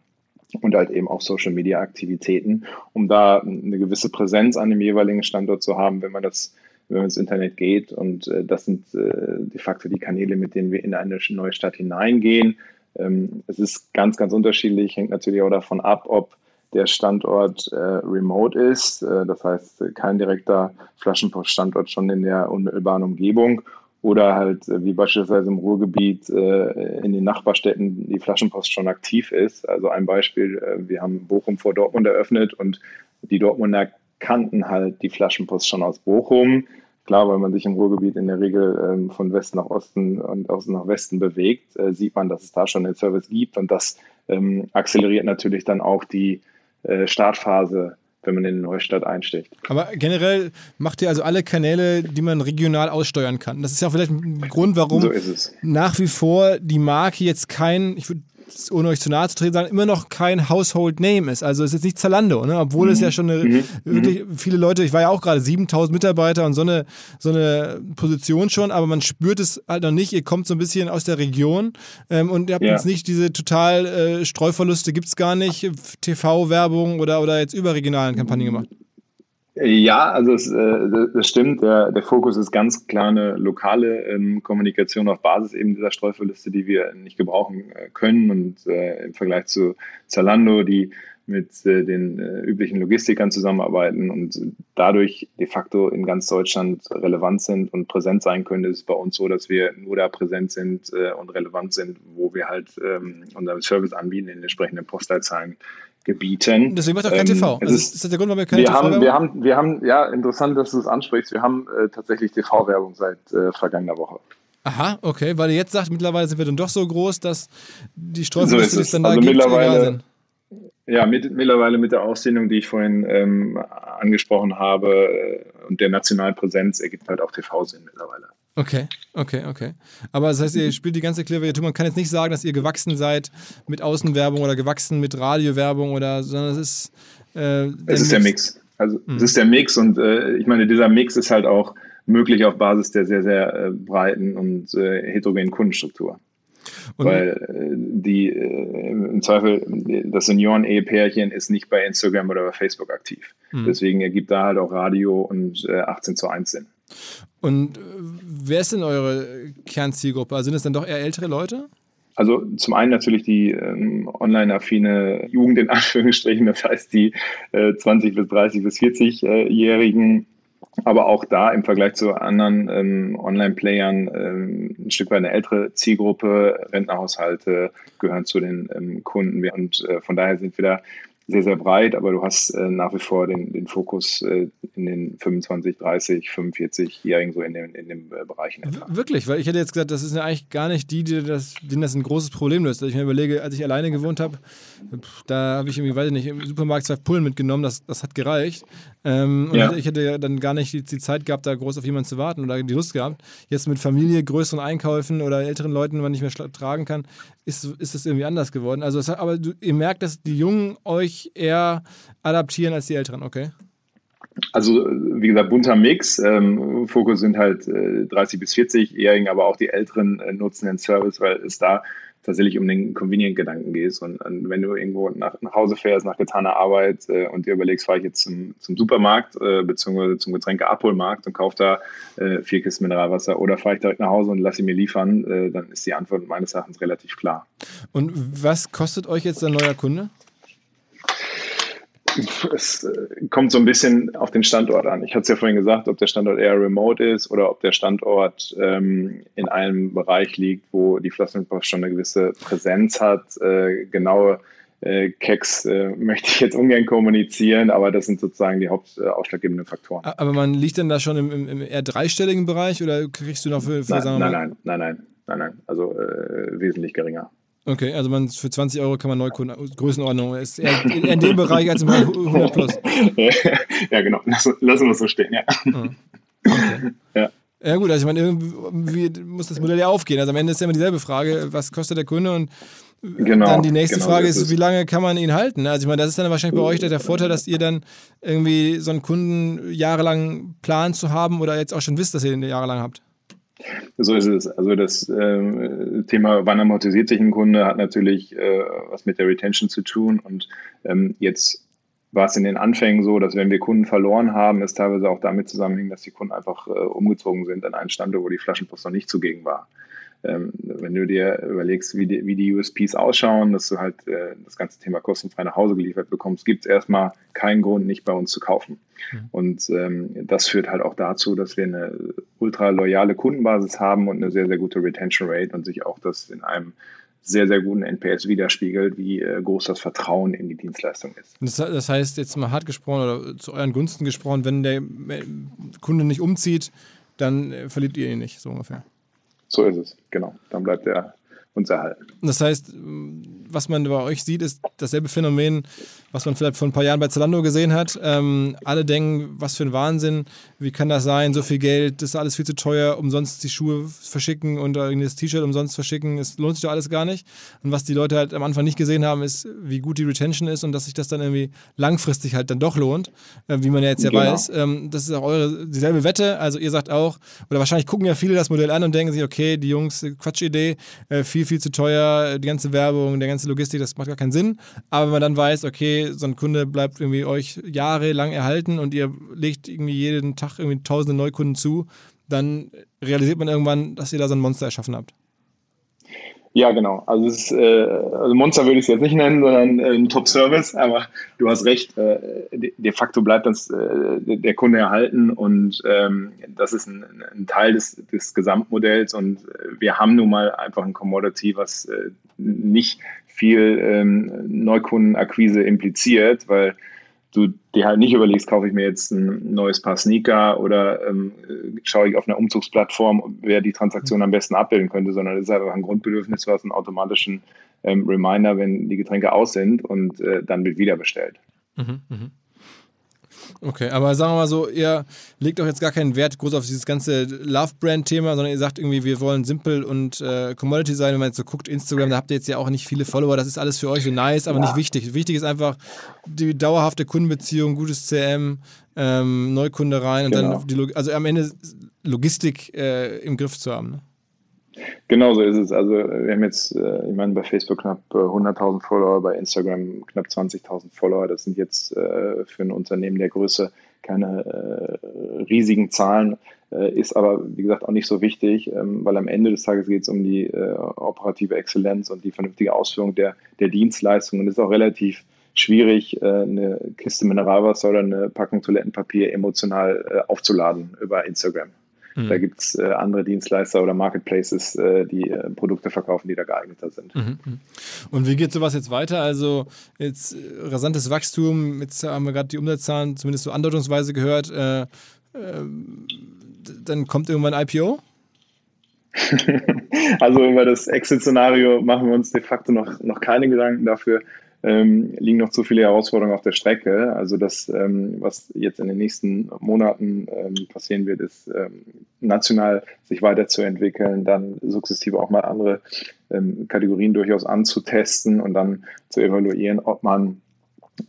und halt eben auch Social Media Aktivitäten, um da eine gewisse Präsenz an dem jeweiligen Standort zu haben, wenn man das wenn man ins Internet geht. Und äh, das sind äh, de facto die Kanäle, mit denen wir in eine neue Stadt hineingehen. Ähm, es ist ganz, ganz unterschiedlich, hängt natürlich auch davon ab, ob der Standort äh, remote ist, äh, das heißt kein direkter Flaschenpoststandort schon in der unmittelbaren Umgebung oder halt äh, wie beispielsweise im Ruhrgebiet äh, in den Nachbarstädten die Flaschenpost schon aktiv ist. Also ein Beispiel, äh, wir haben Bochum vor Dortmund eröffnet und die Dortmunder kannten halt die Flaschenpost schon aus Bochum. Klar, weil man sich im Ruhrgebiet in der Regel ähm, von Westen nach Osten und Osten nach Westen bewegt, äh, sieht man, dass es da schon den Service gibt und das ähm, akzeleriert natürlich dann auch die Startphase wenn man in eine neue Stadt einsticht. Aber generell macht ihr also alle Kanäle, die man regional aussteuern kann. Das ist ja auch vielleicht ein Grund, warum so nach wie vor die Marke jetzt kein, ich würde ohne euch zu nahe zu treten, sagen, immer noch kein Household Name ist. Also es ist jetzt nicht Zalando, ne? obwohl mhm. es ja schon eine, mhm. wirklich viele Leute, ich war ja auch gerade 7000 Mitarbeiter und so eine, so eine Position schon, aber man spürt es halt noch nicht. Ihr kommt so ein bisschen aus der Region ähm, und ihr habt ja. jetzt nicht diese total äh, Streuverluste, gibt es gar nicht, TV-Werbung oder, oder jetzt überregionalen Kampagnen gemacht. Ja, also es, äh, das stimmt. Der, der Fokus ist ganz klar eine lokale ähm, Kommunikation auf Basis eben dieser Streuverliste, die wir nicht gebrauchen äh, können. Und äh, im Vergleich zu Zalando, die mit äh, den äh, üblichen Logistikern zusammenarbeiten und dadurch de facto in ganz Deutschland relevant sind und präsent sein können, ist es bei uns so, dass wir nur da präsent sind äh, und relevant sind, wo wir halt ähm, unseren Service anbieten in den entsprechenden Postleitzahlen. Gebieten. Deswegen macht auch kein ähm, TV. Also ist, ist das der Grund, warum wir keine wir haben, wir haben, wir haben, ja, interessant, dass du es ansprichst. Wir haben äh, tatsächlich TV-Werbung seit äh, vergangener Woche. Aha, okay, weil ihr jetzt sagt, mittlerweile sind wir dann doch so groß, dass die Streuverluste, so die es dann also da gibt, egal sind. Ja, mit, mittlerweile mit der Ausdehnung, die ich vorhin ähm, angesprochen habe äh, und der nationalen Präsenz ergibt halt auch TV-Sinn mittlerweile. Okay, okay, okay. Aber das heißt, ihr spielt die ganze Klaviatur. Man kann jetzt nicht sagen, dass ihr gewachsen seid mit Außenwerbung oder gewachsen mit Radiowerbung oder, sondern es ist. Äh, es ist der Mix. Also mhm. es ist der Mix und äh, ich meine, dieser Mix ist halt auch möglich auf Basis der sehr, sehr äh, breiten und äh, heterogenen Kundenstruktur. Und Weil äh, die äh, im Zweifel, das Senioren-Ehepärchen ist nicht bei Instagram oder bei Facebook aktiv. Mhm. Deswegen ergibt da halt auch Radio und äh, 18 zu 1 Sinn. Und äh, wer ist denn eure Kernzielgruppe? Also sind es dann doch eher ältere Leute? Also zum einen natürlich die ähm, online-affine Jugend in *laughs* Anführungsstrichen, das heißt die äh, 20 bis 30 bis 40-Jährigen, aber auch da im Vergleich zu anderen ähm, Online-Playern ähm, ein Stück weit eine ältere Zielgruppe. Rentnerhaushalte gehören zu den ähm, Kunden und äh, von daher sind wir da sehr, sehr breit, aber du hast äh, nach wie vor den, den Fokus äh, in den 25, 30, 45-Jährigen so in den, in den äh, Bereichen. Etwa. Wirklich, weil ich hätte jetzt gesagt, das ist ja eigentlich gar nicht die, die das, denen das ein großes Problem löst. Also ich mir überlege, als ich alleine gewohnt habe, da habe ich irgendwie, weiß ich nicht, im Supermarkt zwei Pullen mitgenommen, das, das hat gereicht. Ähm, und ja. ich hätte ja dann gar nicht die, die, Zeit gehabt, da groß auf jemanden zu warten oder die Lust gehabt. Jetzt mit Familie, größeren Einkäufen oder älteren Leuten, man nicht mehr tragen kann, ist, ist das irgendwie anders geworden. Also, hat, aber du, ihr merkt, dass die Jungen euch eher adaptieren als die Älteren, okay? Also, wie gesagt, bunter Mix. Ähm, Fokus sind halt äh, 30 bis 40-Jährigen, aber auch die Älteren äh, nutzen den Service, weil es da tatsächlich um den Convenient-Gedanken gehst. Und, und, wenn du irgendwo nach, nach Hause fährst, nach getaner Arbeit äh, und dir überlegst, fahre ich jetzt zum, zum Supermarkt äh, beziehungsweise zum Getränkeabholmarkt und kaufe da äh, vier Kisten Mineralwasser oder fahre ich direkt nach Hause und lasse sie mir liefern, äh, dann ist die Antwort meines Erachtens relativ klar. Und was kostet euch jetzt ein neuer Kunde? *laughs* es äh, kommt so ein bisschen auf den Standort an. Ich hatte es ja vorhin gesagt, ob der Standort eher remote ist oder ob der Standort ähm, in einem Bereich liegt, wo die Flaschenpost schon eine gewisse Präsenz hat. Äh, genaue äh, Keks äh, möchte ich jetzt ungern kommunizieren, aber das sind sozusagen die hauptausschlaggebenden äh, Faktoren. Aber man liegt denn da schon im, im, im, eher dreistelligen Bereich oder kriegst du noch für, für nein, nein, nein, nein, nein, nein, nein, also äh, wesentlich geringer. Okay, also man, für 20 Euro kann man Neukunden, Größenordnung ist eher *laughs* in, in dem Bereich als im 100 Plus. *laughs* ja, genau, lassen, lassen wir es so stehen, ja. Ah, okay. ja. Ja gut, also ich meine, irgendwie muss das Modell ja aufgehen. Also am Ende ist ja immer dieselbe Frage, was kostet der Kunde und genau, dann die nächste genau Frage ist, ist, wie lange kann man ihn halten? Also ich meine, das ist dann wahrscheinlich bei euch der Vorteil, dass ihr dann irgendwie so einen Kunden jahrelang plant zu haben oder jetzt auch schon wisst, dass ihr ihn jahrelang habt. So ist es. Also das äh, Thema, wann amortisiert sich ein Kunde, hat natürlich äh, was mit der Retention zu tun. Und ähm, jetzt war es in den Anfängen so, dass wenn wir Kunden verloren haben, es teilweise auch damit zusammenhing, dass die Kunden einfach äh, umgezogen sind an einen Standort, wo die Flaschenpost noch nicht zugegen war ähm, wenn du dir überlegst, wie die, wie die USPs ausschauen, dass du halt äh, das ganze Thema kostenfrei nach Hause geliefert bekommst, gibt es erstmal keinen Grund, nicht bei uns zu kaufen. Mhm. Und ähm, das führt halt auch dazu, dass wir eine ultra loyale Kundenbasis haben und eine sehr, sehr gute Retention Rate und sich auch das in einem sehr, sehr guten NPS widerspiegelt, wie äh, groß das Vertrauen in die Dienstleistung ist. Das, heißt, jetzt mal hart gesprochen oder zu euren Gunsten gesprochen, wenn der Kunde nicht umzieht, dann äh, verliert ihr ihn nicht, so ungefähr. So ist es, genau. Dann bleibt er uns erhalten. Das heißt, was man bei euch sieht, ist dasselbe Phänomen, was man vielleicht vor ein paar Jahren bei Zalando gesehen hat. Ähm, alle denken, was für ein Wahnsinn, wie kann das sein, so viel Geld, das ist alles viel zu teuer, umsonst die Schuhe verschicken und das T-Shirt umsonst verschicken, es lohnt sich doch alles gar nicht. Und was die Leute halt am Anfang nicht gesehen haben, ist, wie gut die Retention ist und dass sich das dann irgendwie langfristig halt dann doch lohnt, äh, wie man ja jetzt ja genau. weiß. Ähm, das ist auch eure dieselbe Wette, also ihr sagt auch, oder wahrscheinlich gucken ja viele das Modell an und denken sich, okay, die Jungs, Quatschidee, äh, viel, viel zu teuer, die ganze Werbung, der ganze Logistik, das macht gar keinen Sinn. Aber wenn man dann weiß, okay, so ein Kunde bleibt irgendwie euch jahrelang erhalten und ihr legt irgendwie jeden Tag irgendwie tausende Neukunden zu, dann realisiert man irgendwann, dass ihr da so ein Monster erschaffen habt. Ja, genau. Also, ist, äh, also Monster würde ich es jetzt nicht nennen, sondern äh, ein Top-Service. Aber du hast recht, äh, de, facto bleibt das äh, der Kunde erhalten und ähm, das ist ein, ein Teil des, des, Gesamtmodells. Und äh, wir haben nun mal einfach ein Commodity, was äh, nicht viel ähm, Neukundenakquise impliziert, weil du dir halt nicht überlegst, kaufe ich mir jetzt ein neues Paar Sneaker oder ähm, schaue ich auf einer Umzugsplattform, wer die Transaktion am besten abbilden könnte, sondern es ist einfach ein Grundbedürfnis, was einen automatischen ähm, Reminder, wenn die Getränke aus sind und äh, dann wird wieder bestellt. Mhm, mh. Okay, aber sagen wir mal so, ihr legt doch jetzt gar keinen Wert groß auf dieses ganze Love-Brand-Thema, sondern ihr sagt irgendwie, wir wollen simpel und äh, Commodity sein. Wenn man jetzt so guckt, Instagram, da habt ihr jetzt ja auch nicht viele Follower, das ist alles für euch so nice, aber ja. nicht wichtig. Wichtig ist einfach die dauerhafte Kundenbeziehung, gutes CM, ähm, Neukunde rein und genau. dann, die, also am Ende Logistik äh, im Griff zu haben. Ne? Genau so ist es. Also wir haben jetzt, äh, ich meine, bei Facebook knapp 100.000 äh, Follower, bei Instagram knapp 20.000 Follower. Das sind jetzt äh, für ein Unternehmen der Größe keine riesigen Zahlen, ist aber, wie gesagt, auch nicht so wichtig, ähm, weil am Ende des Tages geht es um die operative Exzellenz und die vernünftige Ausführung der, der Dienstleistungen. Und es ist auch relativ schwierig, eine Kiste Mineralwasser oder eine Packung Toilettenpapier emotional aufzuladen über Instagram. Mhm. Da gibt es äh, andere Dienstleister oder Marketplaces, äh, die äh, Produkte verkaufen, die da geeigneter sind. Mhm. mhm. Und wie geht sowas jetzt weiter? Also jetzt äh, rasantes Wachstum, jetzt haben wir gerade die Umsatzzahlen zumindest so andeutungsweise gehört. Äh, ähm, dann kommt irgendwann ein IPO? *laughs* also über das Exit-Szenario machen wir uns de facto noch, noch keine Gedanken dafür ähm, liegen noch zu viele Herausforderungen auf der Strecke. Also das, ähm, was jetzt in den nächsten Monaten ähm, passieren wird, ist ähm, national sich weiterzuentwickeln, dann sukzessive auch mal andere ähm, Kategorien durchaus anzutesten und dann zu evaluieren, ob man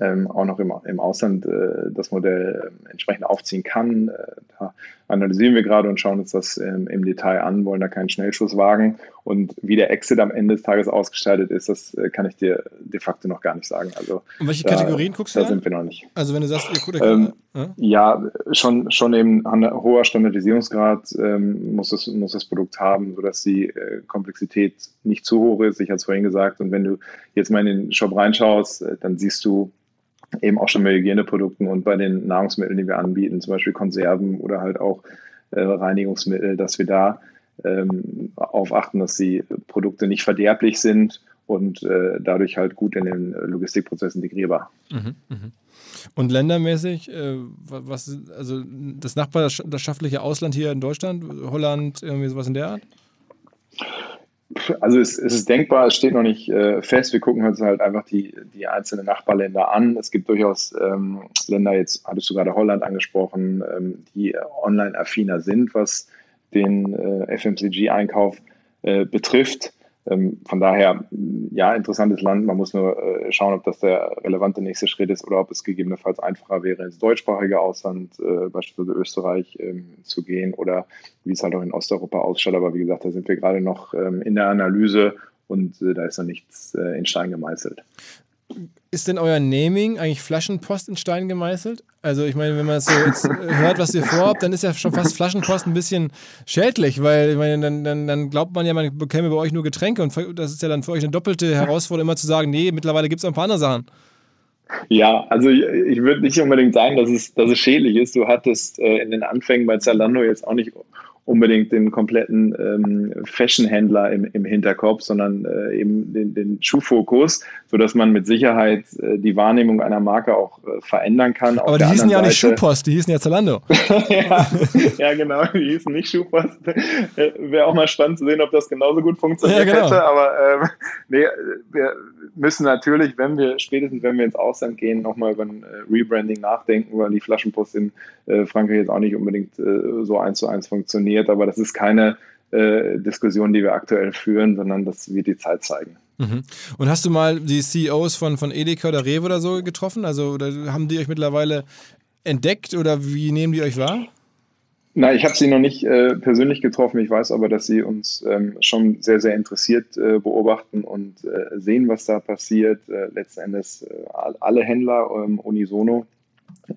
ähm, auch noch im, im Ausland äh, das Modell äh, entsprechend aufziehen kann. Äh, da analysieren wir gerade und schauen uns das im Detail an, wollen da keinen Schnellschuss wagen. Und wie der Exit am Ende des Tages ausgestaltet ist, das äh, kann ich dir de facto noch gar nicht sagen. Also, und welche Kategorien guckst du da? Da sind wir noch nicht. Also wenn du sagst, ihr guckt ähm, ja? ja, schon, schon eben an hoher Standardisierungsgrad ähm, muss, das, muss das Produkt haben, sodass die äh, Komplexität nicht zu hoch ist. Ich hatte es vorhin gesagt. Und wenn du jetzt mal in den Shop reinschaust, äh, dann siehst du, eben auch schon bei Hygieneprodukten und bei den Nahrungsmitteln, die wir anbieten, zum Beispiel Konserven oder halt auch äh, Reinigungsmittel, dass wir da ähm, auf achten, dass die Produkte nicht verderblich sind und äh, dadurch halt gut in den Logistikprozess integrierbar. Mhm, mh. Und ländermäßig, äh, was, also das nachbarschaftliche Ausland hier in Deutschland, Holland, irgendwie sowas in der Art? Also es, es, ist denkbar, es steht noch nicht äh, fest. Wir gucken uns halt einfach die, die einzelnen Nachbarländer an. Es gibt durchaus ähm, Länder, jetzt hattest du gerade Holland angesprochen, ähm, die online affiner sind, was den äh, FMCG-Einkauf äh, betrifft. Ähm, von daher, ja, interessantes Land. Man muss nur äh, schauen, ob das der relevante nächste Schritt ist oder ob es gegebenenfalls einfacher wäre, ins deutschsprachige Ausland, äh, beispielsweise Österreich, ähm, zu gehen oder wie es halt auch in Osteuropa ausschaut. Aber wie gesagt, da sind wir gerade noch ähm, in der Analyse und äh, da ist noch nichts in Stein gemeißelt. Ist denn euer Naming eigentlich Flaschenpost in Stein gemeißelt? Also ich meine, wenn man so jetzt äh, hört, was ihr vorhabt, dann ist ja schon fast Flaschenpost ein bisschen schädlich, weil ich meine, dann, dann, dann glaubt man ja, man bekäme bei euch nur Getränke und das ist ja dann für euch eine doppelte Herausforderung, immer zu sagen, nee, mittlerweile gibt es auch ein paar andere Sachen. Ja, also ich, ich würde nicht unbedingt sagen, dass es, dass es schädlich ist. Du hattest äh, in den Anfängen bei Zalando jetzt auch nicht unbedingt den kompletten ähm, Fashion-Händler im, im Hinterkopf, sondern äh, eben den, den Schuhfokus, sodass man mit Sicherheit äh, die Wahrnehmung einer Marke auch äh, verändern kann. Aber die hießen ja nicht Schuhpost, die hießen ja Zalando. *laughs* ja, ja, genau, die hießen nicht Schuhpost. Äh, Wäre auch mal spannend zu sehen, ob das genauso gut funktioniert ja, genau. hätte. Aber ähm, nee, wir müssen natürlich, wenn wir, spätestens wenn wir ins Ausland gehen, nochmal über ein äh, Rebranding nachdenken, weil die Flaschenpost in äh, Frankreich jetzt auch nicht unbedingt so eins zu eins funktioniert aber das ist keine äh, Diskussion, die wir aktuell führen, sondern das wird die Zeit zeigen. Mhm. Und hast du mal die CEOs von, von Edeka oder Rewe oder so getroffen? Also oder haben die euch mittlerweile entdeckt oder wie nehmen die euch wahr? Nein, ich habe sie noch nicht äh, persönlich getroffen. Ich weiß aber, dass sie uns ähm, schon sehr, sehr interessiert äh, beobachten und äh, sehen, was da passiert. Äh, letzten Endes äh, alle Händler ähm, unisono.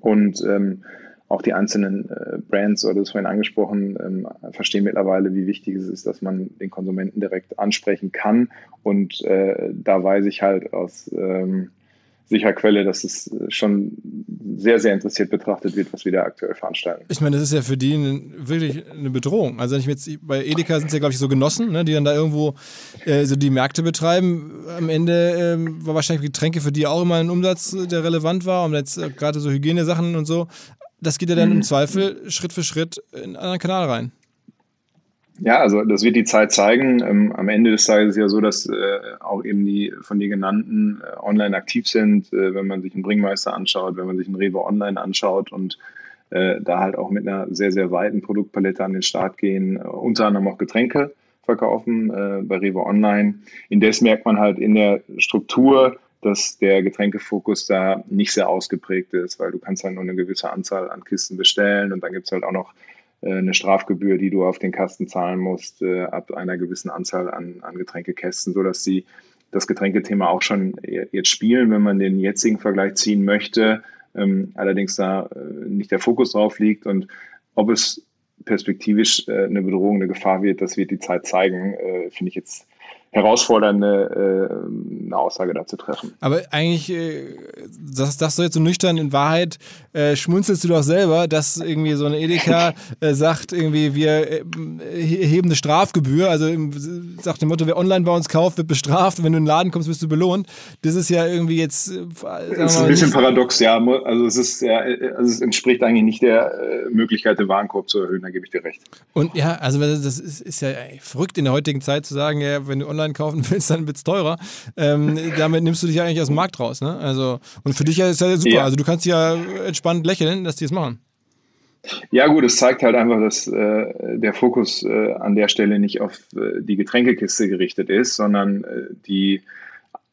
Und ähm, auch die einzelnen äh, Brands, oder das vorhin angesprochen, ähm, verstehen mittlerweile, wie wichtig es ist, dass man den Konsumenten direkt ansprechen kann. Und da weiß ich halt aus ähm, sicher Quelle, dass es schon sehr, sehr interessiert betrachtet wird, was wir da aktuell veranstalten. Ich meine, das ist ja für die wirklich eine Bedrohung. Also wenn ich jetzt bei Edeka sind es ja, glaube ich, so Genossen, ne, die dann da irgendwo äh, so die Märkte betreiben. Am Ende äh, war wahrscheinlich Getränke für die auch immer ein Umsatz, der relevant war und jetzt äh, gerade so Hygienesachen und so. Das geht ja dann mhm. im Zweifel Schritt für Schritt in einen anderen Kanal rein. Ja, also das wird die Zeit zeigen. Ähm, am Ende des Tages ist ja so, dass äh, auch eben die von dir genannten äh, online aktiv sind, äh, wenn man sich einen Bringmeister anschaut, wenn man sich einen Rewe online anschaut und äh, da halt auch mit einer sehr, sehr weiten Produktpalette an den Start gehen, äh, unter anderem auch Getränke verkaufen äh, bei Rewe Online. Indes merkt man halt in der Struktur, dass der Getränkefokus da nicht sehr ausgeprägt ist, weil du kannst halt nur eine gewisse Anzahl an Kisten bestellen und dann gibt es halt auch noch eine Strafgebühr, die du auf den Kasten zahlen musst, äh, ab einer gewissen Anzahl an, an Getränkekästen, sodass sie das Getränkethema auch schon jetzt spielen, wenn man den jetzigen Vergleich ziehen möchte, ähm, allerdings da äh, nicht der Fokus drauf liegt. Und ob es perspektivisch äh, eine Bedrohung, eine Gefahr wird, das wird die Zeit zeigen, äh, finde ich jetzt herausfordernde äh, eine Aussage dazu treffen. Aber eigentlich, äh, das sagst du jetzt so nüchtern, in Wahrheit äh, schmunzelst du doch selber, dass irgendwie so eine Edeka äh, sagt, irgendwie wir äh, heben eine Strafgebühr, also sagt dem Motto, wer online bei uns kauft, wird bestraft wenn du in den Laden kommst, wirst du belohnt. Das ist ja irgendwie jetzt... Äh, das ist ein bisschen paradox, ja. Also es ist ja, also es entspricht eigentlich nicht der äh, Möglichkeit, den Warenkorb zu erhöhen, da gebe ich dir recht. Und ja, also das ist, ist ja verrückt in der heutigen Zeit zu sagen, ja, wenn du online online kaufen *laughs* willst, dann wird es teurer. Ähm, damit nimmst du dich ja eigentlich aus dem Markt raus. Ne? Also, und für dich ist ja super. Ja. Also du kannst ja entspannt lächeln, dass die es machen. Ja, gut, es zeigt halt einfach, dass äh, der Fokus äh, an der Stelle nicht auf äh, die Getränkekiste gerichtet ist, sondern äh, die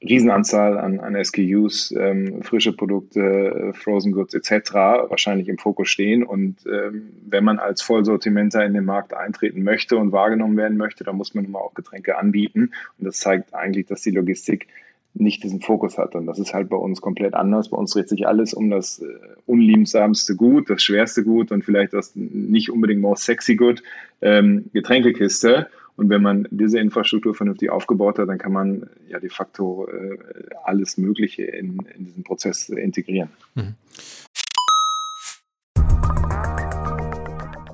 Riesenanzahl an, an SKUs, ähm, frische Produkte, Frozen Goods etc. wahrscheinlich im Fokus stehen. Und ähm, wenn man als Vollsortimenter in den Markt eintreten möchte und wahrgenommen werden möchte, dann muss man immer auch Getränke anbieten. Und das zeigt eigentlich, dass die Logistik nicht diesen Fokus hat. Und das ist halt bei uns komplett anders. Bei uns dreht sich alles um das äh, unliebsamste Gut, das schwerste Gut und vielleicht das nicht unbedingt more sexy Gut, ähm, Getränkekiste. Und wenn man diese Infrastruktur vernünftig aufgebaut hat, dann kann man ja de facto äh, alles Mögliche in, in diesen Prozess integrieren. Mhm.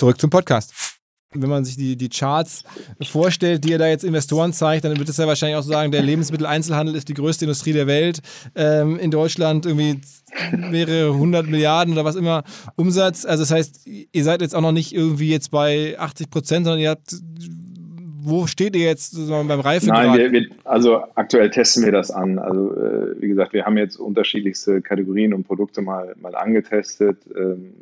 Zurück zum Podcast. Wenn man sich die, die Charts vorstellt, die ihr da jetzt Investoren zeigt, dann wird es ja wahrscheinlich auch sagen, der Lebensmitteleinzelhandel ist die größte Industrie der Welt. Ähm, in Deutschland irgendwie mehrere hundert Milliarden oder was immer Umsatz. Also das heißt, ihr seid jetzt auch noch nicht irgendwie jetzt bei 80 Prozent, sondern ihr habt wo steht ihr jetzt beim Reifegrad? Nein, wir, wir, also aktuell testen wir das an. Also äh, wie gesagt, wir haben jetzt unterschiedlichste Kategorien und Produkte mal, mal angetestet. Ähm,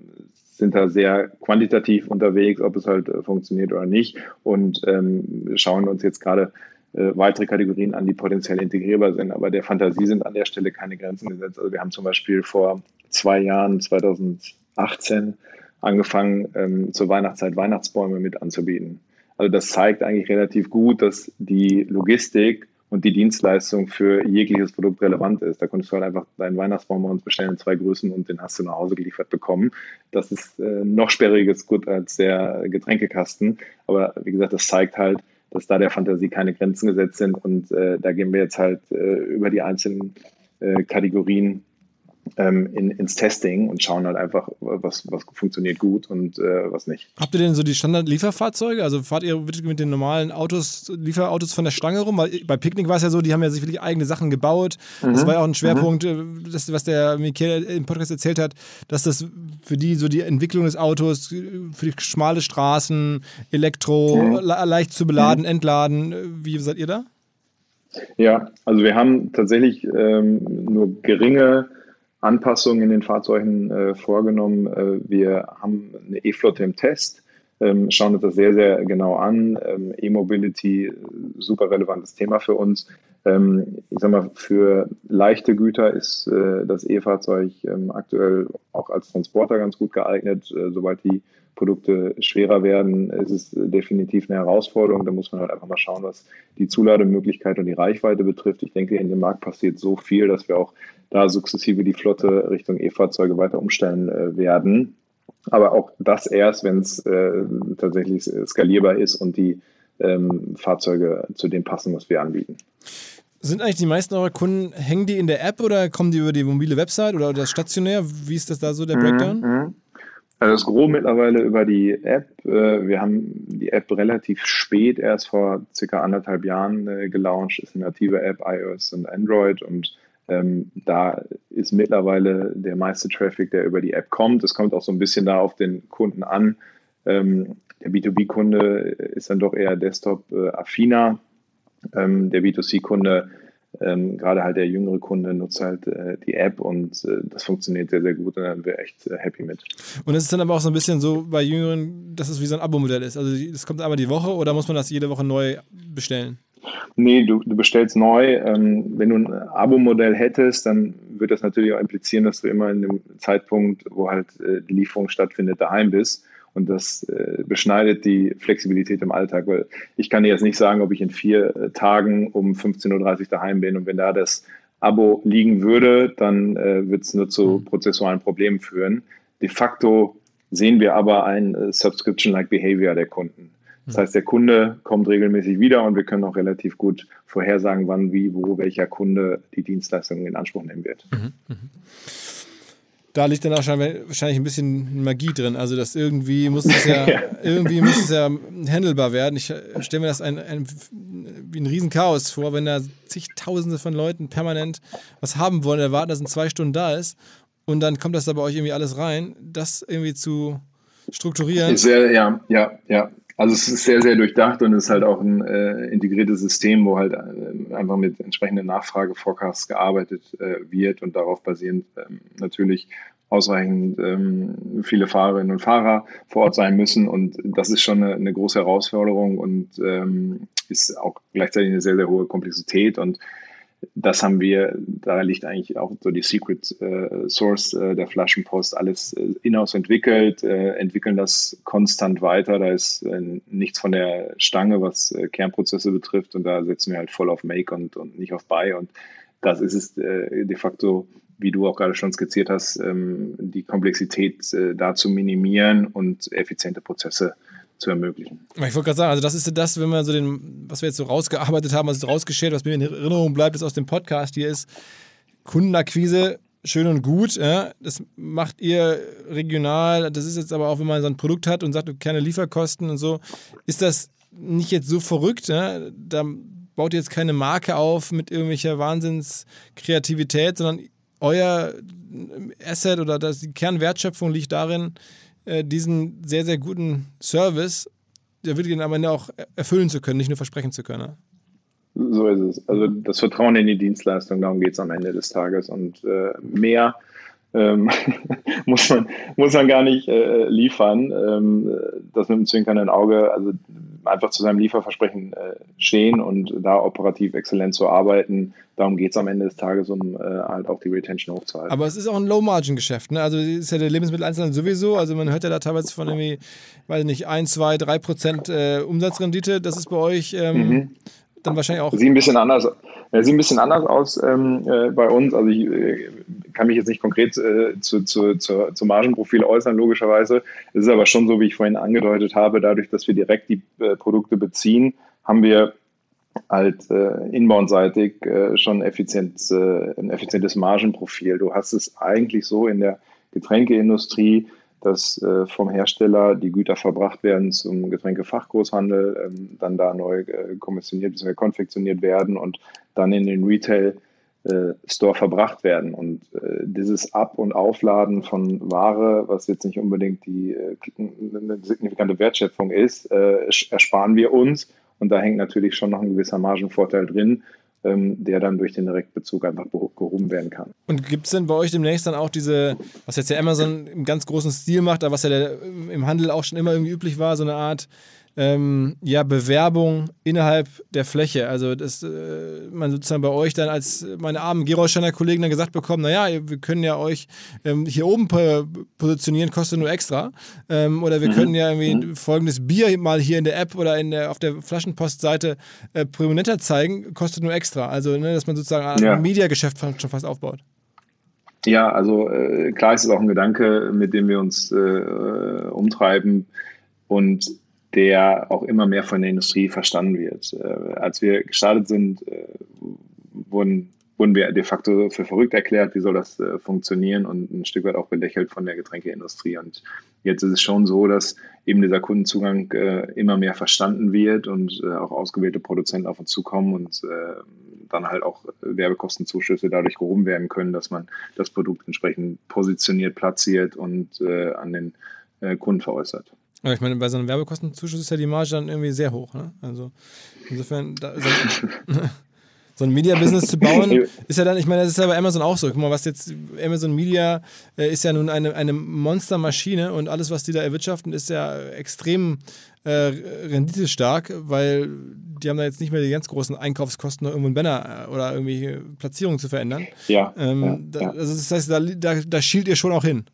sind da sehr quantitativ unterwegs, ob es halt äh, funktioniert oder nicht und ähm, schauen uns jetzt gerade äh, weitere Kategorien an, die potenziell integrierbar sind. Aber der Fantasie sind an der Stelle keine Grenzen gesetzt. Also wir haben zum Beispiel vor zwei Jahren, 2018, angefangen, ähm, zur Weihnachtszeit Weihnachtsbäume mit anzubieten. Also das zeigt eigentlich relativ gut, dass die Logistik und die Dienstleistung für jegliches Produkt relevant ist. Da konntest du halt einfach deinen Weihnachtsbaum bei uns bestellen in zwei Größen und den hast du nach Hause geliefert bekommen. Das ist äh, noch sperriges Gut als der Getränkekasten. Aber wie gesagt, das zeigt halt, dass da der Fantasie keine Grenzen gesetzt sind und äh, da gehen wir jetzt halt äh, über die einzelnen äh, Kategorien ähm, in, ins Testing und schauen halt einfach, was, was funktioniert gut und äh, was nicht. Habt ihr denn so die Standard-Lieferfahrzeuge? Also fahrt ihr mit den normalen Autos, Lieferautos von der Stange rum? Weil bei Picknick war es ja so, die haben ja sich wirklich eigene Sachen gebaut. Mhm. Das war ja auch ein Schwerpunkt, mhm. Äh, das, was der Michael im Podcast erzählt hat, dass das für die so die Entwicklung des Autos, für die schmale Straßen, Elektro, mhm. leicht zu beladen, mhm. entladen. Wie seid ihr da? Ja, also wir haben tatsächlich ähm, nur geringe Anpassungen in den Fahrzeugen äh, vorgenommen. Äh, wir haben eine E-Flotte im Test, ähm, schauen uns das sehr, sehr genau an. Ähm, E-Mobility, super relevantes Thema für uns. Ähm, ich sag mal, für leichte Güter ist äh, das E-Fahrzeug ähm, aktuell auch als Transporter ganz gut geeignet. Äh, sobald die Produkte schwerer werden, ist es definitiv eine Herausforderung. Da muss man halt einfach mal schauen, was die Zulademöglichkeit und die Reichweite betrifft. Ich denke, in dem Markt passiert so viel, dass wir auch da sukzessive die Flotte Richtung E-Fahrzeuge weiter umstellen äh, werden. Aber auch das erst, wenn es äh, tatsächlich skalierbar ist und die ähm, Fahrzeuge zu dem passen, was wir anbieten. Sind eigentlich die meisten eurer Kunden, hängen die in der App oder kommen die über die mobile Website oder das stationär? Wie ist das da so, der mhm, Breakdown? Mhm. Also das Gros mittlerweile über die App. Äh, wir haben die App relativ spät, erst vor circa anderthalb Jahren äh, gelauncht. Ist eine native App, iOS und Android und ähm, da ist mittlerweile der meiste Traffic, der über die App kommt. Es kommt auch so ein bisschen da auf den Kunden an. Ähm, der B2B-Kunde ist dann doch eher Desktop-affiner. Ähm, der B2C-Kunde ähm, gerade halt der jüngere Kunde nutzt halt äh, die App und äh, das funktioniert sehr, sehr gut und da sind wir echt äh, happy mit. Und es ist dann aber auch so ein bisschen so bei Jüngeren, dass es wie so ein Abo-Modell ist. Also es kommt einmal die Woche oder muss man das jede Woche neu bestellen? Nee, du, du bestellst neu. Ähm, wenn du ein Abo-Modell hättest, dann würde das natürlich auch implizieren, dass du immer in dem Zeitpunkt, wo halt äh, die Lieferung stattfindet, daheim bist. Und das äh, beschneidet die Flexibilität im Alltag, weil ich kann dir jetzt nicht sagen, ob ich in vier äh, Tagen um 15.30 Uhr daheim bin. Und wenn da das Abo liegen würde, dann äh, wird es nur zu mhm. prozessualen Problemen führen. De facto sehen wir aber ein äh, Subscription-like Behavior der Kunden. Das mhm. heißt, der Kunde kommt regelmäßig wieder und wir können auch relativ gut vorhersagen, wann, wie, wo, welcher Kunde die Dienstleistung in Anspruch nehmen wird. Mhm. Mhm da liegt dann auch wahrscheinlich ein bisschen Magie drin. Also das irgendwie muss es ja, *laughs* ja. irgendwie muss es ja handelbar werden. Ich stelle mir das ein, ein, wie ein Riesenchaos vor, wenn da zigtausende von Leuten permanent was haben wollen, erwarten, dass in zwei Stunden da ist und dann kommt das da bei euch irgendwie alles rein. Das irgendwie zu strukturieren. Sehr, ja, ja, ja. Also es ist sehr, sehr durchdacht und es ist halt auch ein äh, integriertes System, wo halt äh, einfach mit entsprechenden Nachfrageforecasts gearbeitet äh, wird und darauf basierend ähm, natürlich ausreichend ähm, viele Fahrerinnen und Fahrer vor Ort sein müssen. Und das ist schon eine, eine große Herausforderung und ähm, ist auch gleichzeitig eine sehr, sehr hohe Komplexität. Und das haben wir, da liegt eigentlich auch so die Secret äh, Source äh, der Flaschenpost, alles äh, in-house entwickelt, äh, entwickeln das konstant weiter. Da ist äh, nichts von der Stange, was äh, Kernprozesse betrifft und da setzen wir halt voll auf Make und, und nicht auf Buy und das ist es de facto, wie du auch gerade schon skizziert hast, ähm, die Komplexität da zu minimieren und effiziente Prozesse äh, zu ermöglichen. Ich wollte gerade sagen, also das ist das, wenn wir so den, was wir jetzt so rausgearbeitet haben, was rausgeschält, was mir in Erinnerung bleibt, ist aus dem Podcast hier ist Kundenakquise schön und gut. Ja? Das macht ihr regional. Das ist jetzt aber auch, wenn man so ein Produkt hat und sagt, keine Lieferkosten und so, ist das nicht jetzt so verrückt. Ja? Da baut ihr jetzt keine Marke auf mit irgendwelcher Wahnsinnskreativität, sondern euer Asset oder das, die Kernwertschöpfung liegt darin, äh, diesen sehr, sehr guten Service, der wird ihn am Ende auch erfüllen zu können, nicht nur versprechen zu können. So ist es. Also das Vertrauen in die Dienstleistung, darum geht es am Ende des Tages. Und äh, mehr ähm, *laughs* muss, man, muss man gar nicht äh, liefern. Ähm, das mit dem zwinkernden Auge, also einfach zu seinem Lieferversprechen äh, stehen und da operativ exzellent zu arbeiten. Darum geht es am Ende des Tages, um äh, halt auch die Retention hochzuhalten. Aber es ist auch ein Low-Margin-Geschäft, ne? Also ist ja der Lebensmitteleinzelhandel sowieso. Also man hört ja da teilweise von irgendwie, weiß nicht, 1, 2, 3 Prozent äh, Umsatzrendite. Das ist bei euch ähm, mhm. Dann wahrscheinlich auch. Sieht ein bisschen anders, ja, sieht ein bisschen anders aus ähm, äh, bei uns. Also ich äh, kann mich jetzt nicht konkret äh, zu, zu, zu, zu Margenprofil äußern, logischerweise. Es ist aber schon so, wie ich vorhin angedeutet habe, dadurch, dass wir direkt die äh, Produkte beziehen, haben wir halt äh, inbound-seitig äh, schon effizient, äh, ein effizientes Margenprofil. Du hast es eigentlich so in der Getränkeindustrie, dass äh, vom Hersteller die Güter verbracht werden zum Getränkefachgroßhandel, ähm, dann da neu äh, kommissioniert bzw. konfektioniert werden und dann in den Retail äh, Store verbracht werden. Und äh, dieses Ab- und Aufladen von Ware, was jetzt nicht unbedingt die äh, eine signifikante Wertschöpfung ist, äh, ersparen wir uns. Und da hängt natürlich schon noch ein gewisser Margenvorteil drin, der dann durch den Direktbezug einfach gehoben werden kann. Und gibt es denn bei euch demnächst dann auch diese, was jetzt ja Amazon im ganz großen Stil macht, aber was ja der, im Handel auch schon immer irgendwie üblich war, so eine Art ähm, ja, Bewerbung innerhalb der Fläche. Also, dass äh, man sozusagen bei euch dann als meine armen Gerolsteiner Kollegen dann gesagt bekommen, naja, wir können ja euch ähm, hier oben positionieren, kostet nur extra. Ähm, oder wir mhm. können ja irgendwie mhm. folgendes Bier mal hier in der App oder in der, auf der Flaschenpostseite äh, prominenter zeigen, kostet nur extra. Also, ne, dass man sozusagen ja. ein Mediageschäft schon fast aufbaut. Ja, also äh, klar ist es auch ein Gedanke, mit dem wir uns äh, umtreiben. Und der auch immer mehr von der Industrie verstanden wird. Äh, als wir gestartet sind, äh, wurden, wurden wir de facto für verrückt erklärt, wie soll das äh, funktionieren und ein Stück weit auch belächelt von der Getränkeindustrie. Und jetzt ist es schon so, dass eben dieser Kundenzugang äh, immer mehr verstanden wird und äh, auch ausgewählte Produzenten auf uns zukommen und äh, dann halt auch Werbekostenzuschüsse dadurch gehoben werden können, dass man das Produkt entsprechend positioniert, platziert und an den Kunden veräußert. Aber ich meine, bei so einem Werbekostenzuschuss ist ja die Marge dann irgendwie sehr hoch. Ne? Also insofern, da, so, ein *laughs* Media-Business zu bauen, *laughs* ist ja dann, ich meine, das ist ja bei Amazon auch so. Guck mal, was jetzt, Amazon Media äh, ist ja nun eine, eine Monstermaschine und alles, was die da erwirtschaften, ist ja extrem äh, renditestark, weil die haben da jetzt nicht mehr die ganz großen Einkaufskosten, noch irgendwo einen Banner äh, oder irgendwie Platzierungen zu verändern. Ja. Ähm, ja, da, also das heißt, da, da, da schielt ihr schon auch hin.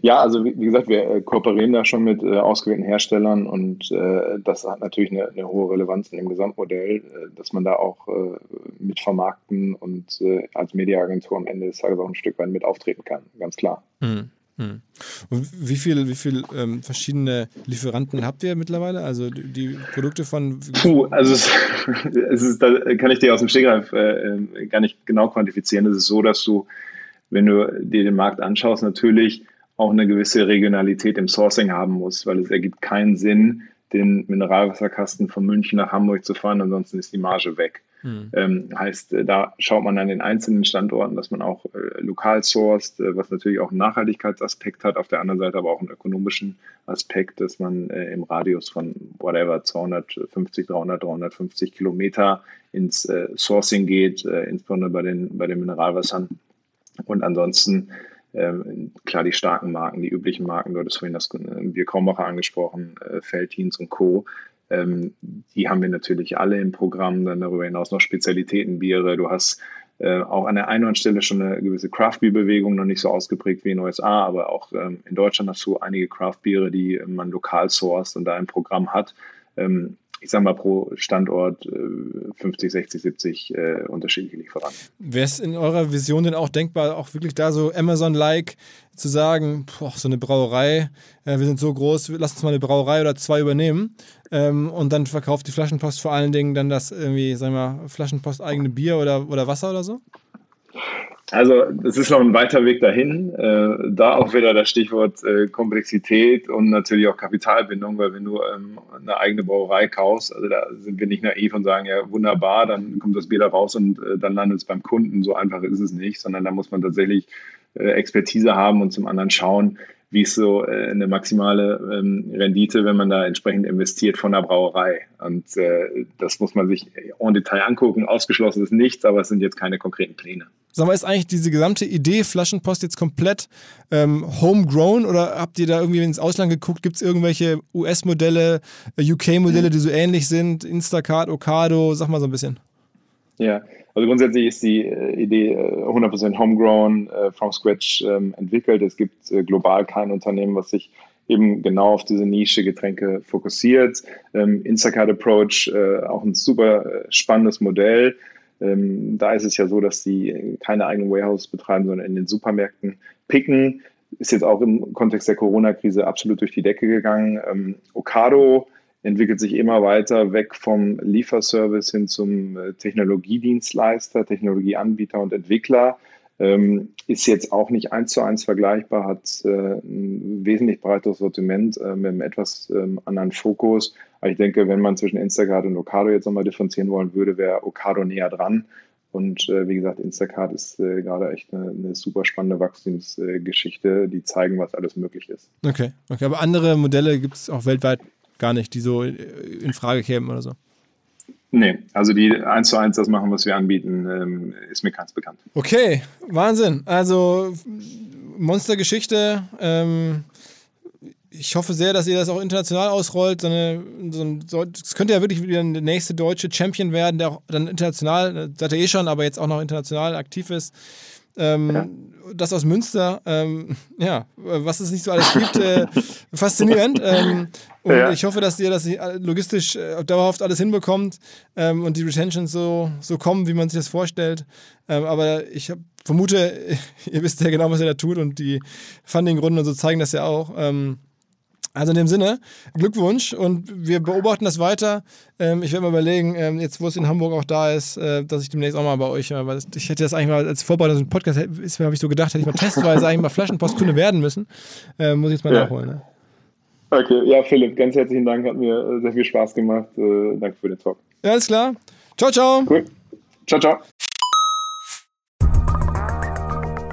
Ja, also wie, gesagt, wir äh, kooperieren da schon mit äh, ausgewählten Herstellern und äh, das hat natürlich eine, eine, hohe Relevanz in dem Gesamtmodell, dass man da auch mit vermarkten und als Mediaagentur am Ende des Tages auch ein Stück weit mit auftreten kann, ganz klar. Mhm. Und wie viele wie viel, ähm, verschiedene Lieferanten habt ihr mittlerweile? Also die, die Produkte von. Puh, also es, *laughs* es, ist, da kann ich dir aus dem Stegreif äh, gar nicht genau quantifizieren. Es ist so, dass du, wenn du dir den Markt anschaust, natürlich auch eine gewisse Regionalität im Sourcing haben muss, weil es ergibt keinen Sinn, den Mineralwasserkasten von München nach Hamburg zu fahren, ansonsten ist die Marge weg. Hm. Ähm, heißt, äh, da schaut man an den einzelnen Standorten, dass man auch äh, lokal sourced, äh, was natürlich auch einen Nachhaltigkeitsaspekt hat, auf der anderen Seite aber auch einen ökonomischen Aspekt, dass man äh, im Radius von whatever 250, 300, 350 Kilometer ins äh, Sourcing geht, äh, insbesondere bei den, bei den Mineralwassern. Und ansonsten ähm, klar, die starken Marken, die üblichen Marken, du hattest vorhin das äh, Bier Krombacher angesprochen, äh, Feltins und Co. Ähm, die haben wir natürlich alle im Programm, dann darüber hinaus noch Spezialitätenbiere. Du hast äh, auch an der einen oder anderen Stelle schon eine gewisse Craft-Beer-Bewegung, noch nicht so ausgeprägt wie in den USA, aber auch ähm, in Deutschland hast du einige Craft-Biere, die man lokal sourced und da ein Programm hat. Ähm, ich sage mal, pro Standort 50, 60, 70 äh, unterschiedliche Lieferanten. Wäre es in eurer Vision denn auch denkbar, auch wirklich da so Amazon-like zu sagen, boah, so eine Brauerei, äh, wir sind so groß, lass uns mal eine Brauerei oder zwei übernehmen ähm, und dann verkauft die Flaschenpost vor allen Dingen dann das irgendwie, sagen wir mal, Flaschenpost eigene Bier oder, oder Wasser oder so? Also es ist noch ein weiter Weg dahin. Äh, da auch wieder das Stichwort äh, Komplexität und natürlich auch Kapitalbindung, weil wenn du ähm, eine eigene Brauerei kaufst, also da sind wir nicht naiv und sagen, ja wunderbar, dann kommt das Bier da raus und äh, dann landet es beim Kunden. So einfach ist es nicht, sondern da muss man tatsächlich äh, Expertise haben und zum anderen schauen, wie ist so äh, eine maximale ähm, Rendite, wenn man da entsprechend investiert von der Brauerei. Und äh, das muss man sich en Detail angucken. Ausgeschlossen ist nichts, aber es sind jetzt keine konkreten Pläne. Sag mal, ist eigentlich diese gesamte Idee Flaschenpost jetzt komplett ähm, homegrown oder habt ihr da irgendwie ins Ausland geguckt? Gibt es irgendwelche US-Modelle, äh, UK-Modelle, die so ähnlich sind? Instacart, Ocado, sag mal so ein bisschen. Ja, also grundsätzlich ist die äh, Idee äh, 100% homegrown, äh, from scratch ähm, entwickelt. Es gibt global kein Unternehmen, was sich eben genau auf diese Nische Getränke fokussiert. Ähm, Instacart Approach, auch ein super spannendes Modell ähm, da ist es ja so, dass die keine eigenen Warehouse betreiben, sondern in den Supermärkten picken. Ist jetzt auch im Kontext der Corona-Krise absolut durch die Decke gegangen. Ähm, Ocado entwickelt sich immer weiter weg vom Lieferservice hin zum äh, Technologiedienstleister, Technologieanbieter und Entwickler. Ähm, ist jetzt auch nicht eins zu eins vergleichbar, hat äh, ein wesentlich breiteres Sortiment äh, mit einem etwas ähm, anderen Fokus. Aber ich denke, wenn man zwischen Instacart und Ocado jetzt nochmal differenzieren wollen würde, wäre Ocado näher dran. Und äh, wie gesagt, Instacart ist äh, gerade echt eine, eine, super spannende Wachstumsgeschichte, die zeigen, was alles möglich ist. Okay, okay. Aber andere Modelle gibt es auch weltweit gar nicht, die so in Frage kämen oder so. Nee, also die eins zu eins das machen, was wir anbieten, ähm, ist mir ganz bekannt. Okay, Wahnsinn. Also Monstergeschichte. Ähm, ich hoffe sehr, dass ihr das auch international ausrollt. So eine, so könnte ja wirklich wieder der nächste deutsche Champion werden, der auch dann international, seid ihr eh schon, aber jetzt auch noch international aktiv ist. Ähm, ja. Das aus Münster, ähm, *laughs* ja, was es nicht so alles gibt, äh, faszinierend. Ähm, *laughs* und ja. ich hoffe, dass ihr das logistisch äh, dauerhaft alles hinbekommt ähm, und die Retentions so, so kommen, wie man sich das vorstellt. Ähm, aber ich hab, vermute, *laughs* ihr wisst ja genau, was ihr da tut und die Funding-Runden und so zeigen das ja auch. Also in dem Sinne, Glückwunsch und wir beobachten das weiter. Ähm, ich werde mal überlegen, ähm, jetzt wo es in Hamburg auch da ist, äh, dass ich demnächst auch mal bei euch, äh, weil ich hätte das eigentlich mal als Vorbereitung ein Podcast, ist habe ich so gedacht, hätte ich mal testweise eigentlich mal Flaschenpostkunde werden müssen. Äh, muss ich jetzt mal ja. nachholen. Ne? Okay, ja Philipp, ganz herzlichen Dank, hat mir äh, sehr viel Spaß gemacht. Äh, danke für den Talk. Ja, alles klar. Ciao, ciao. Cool. Ciao, ciao.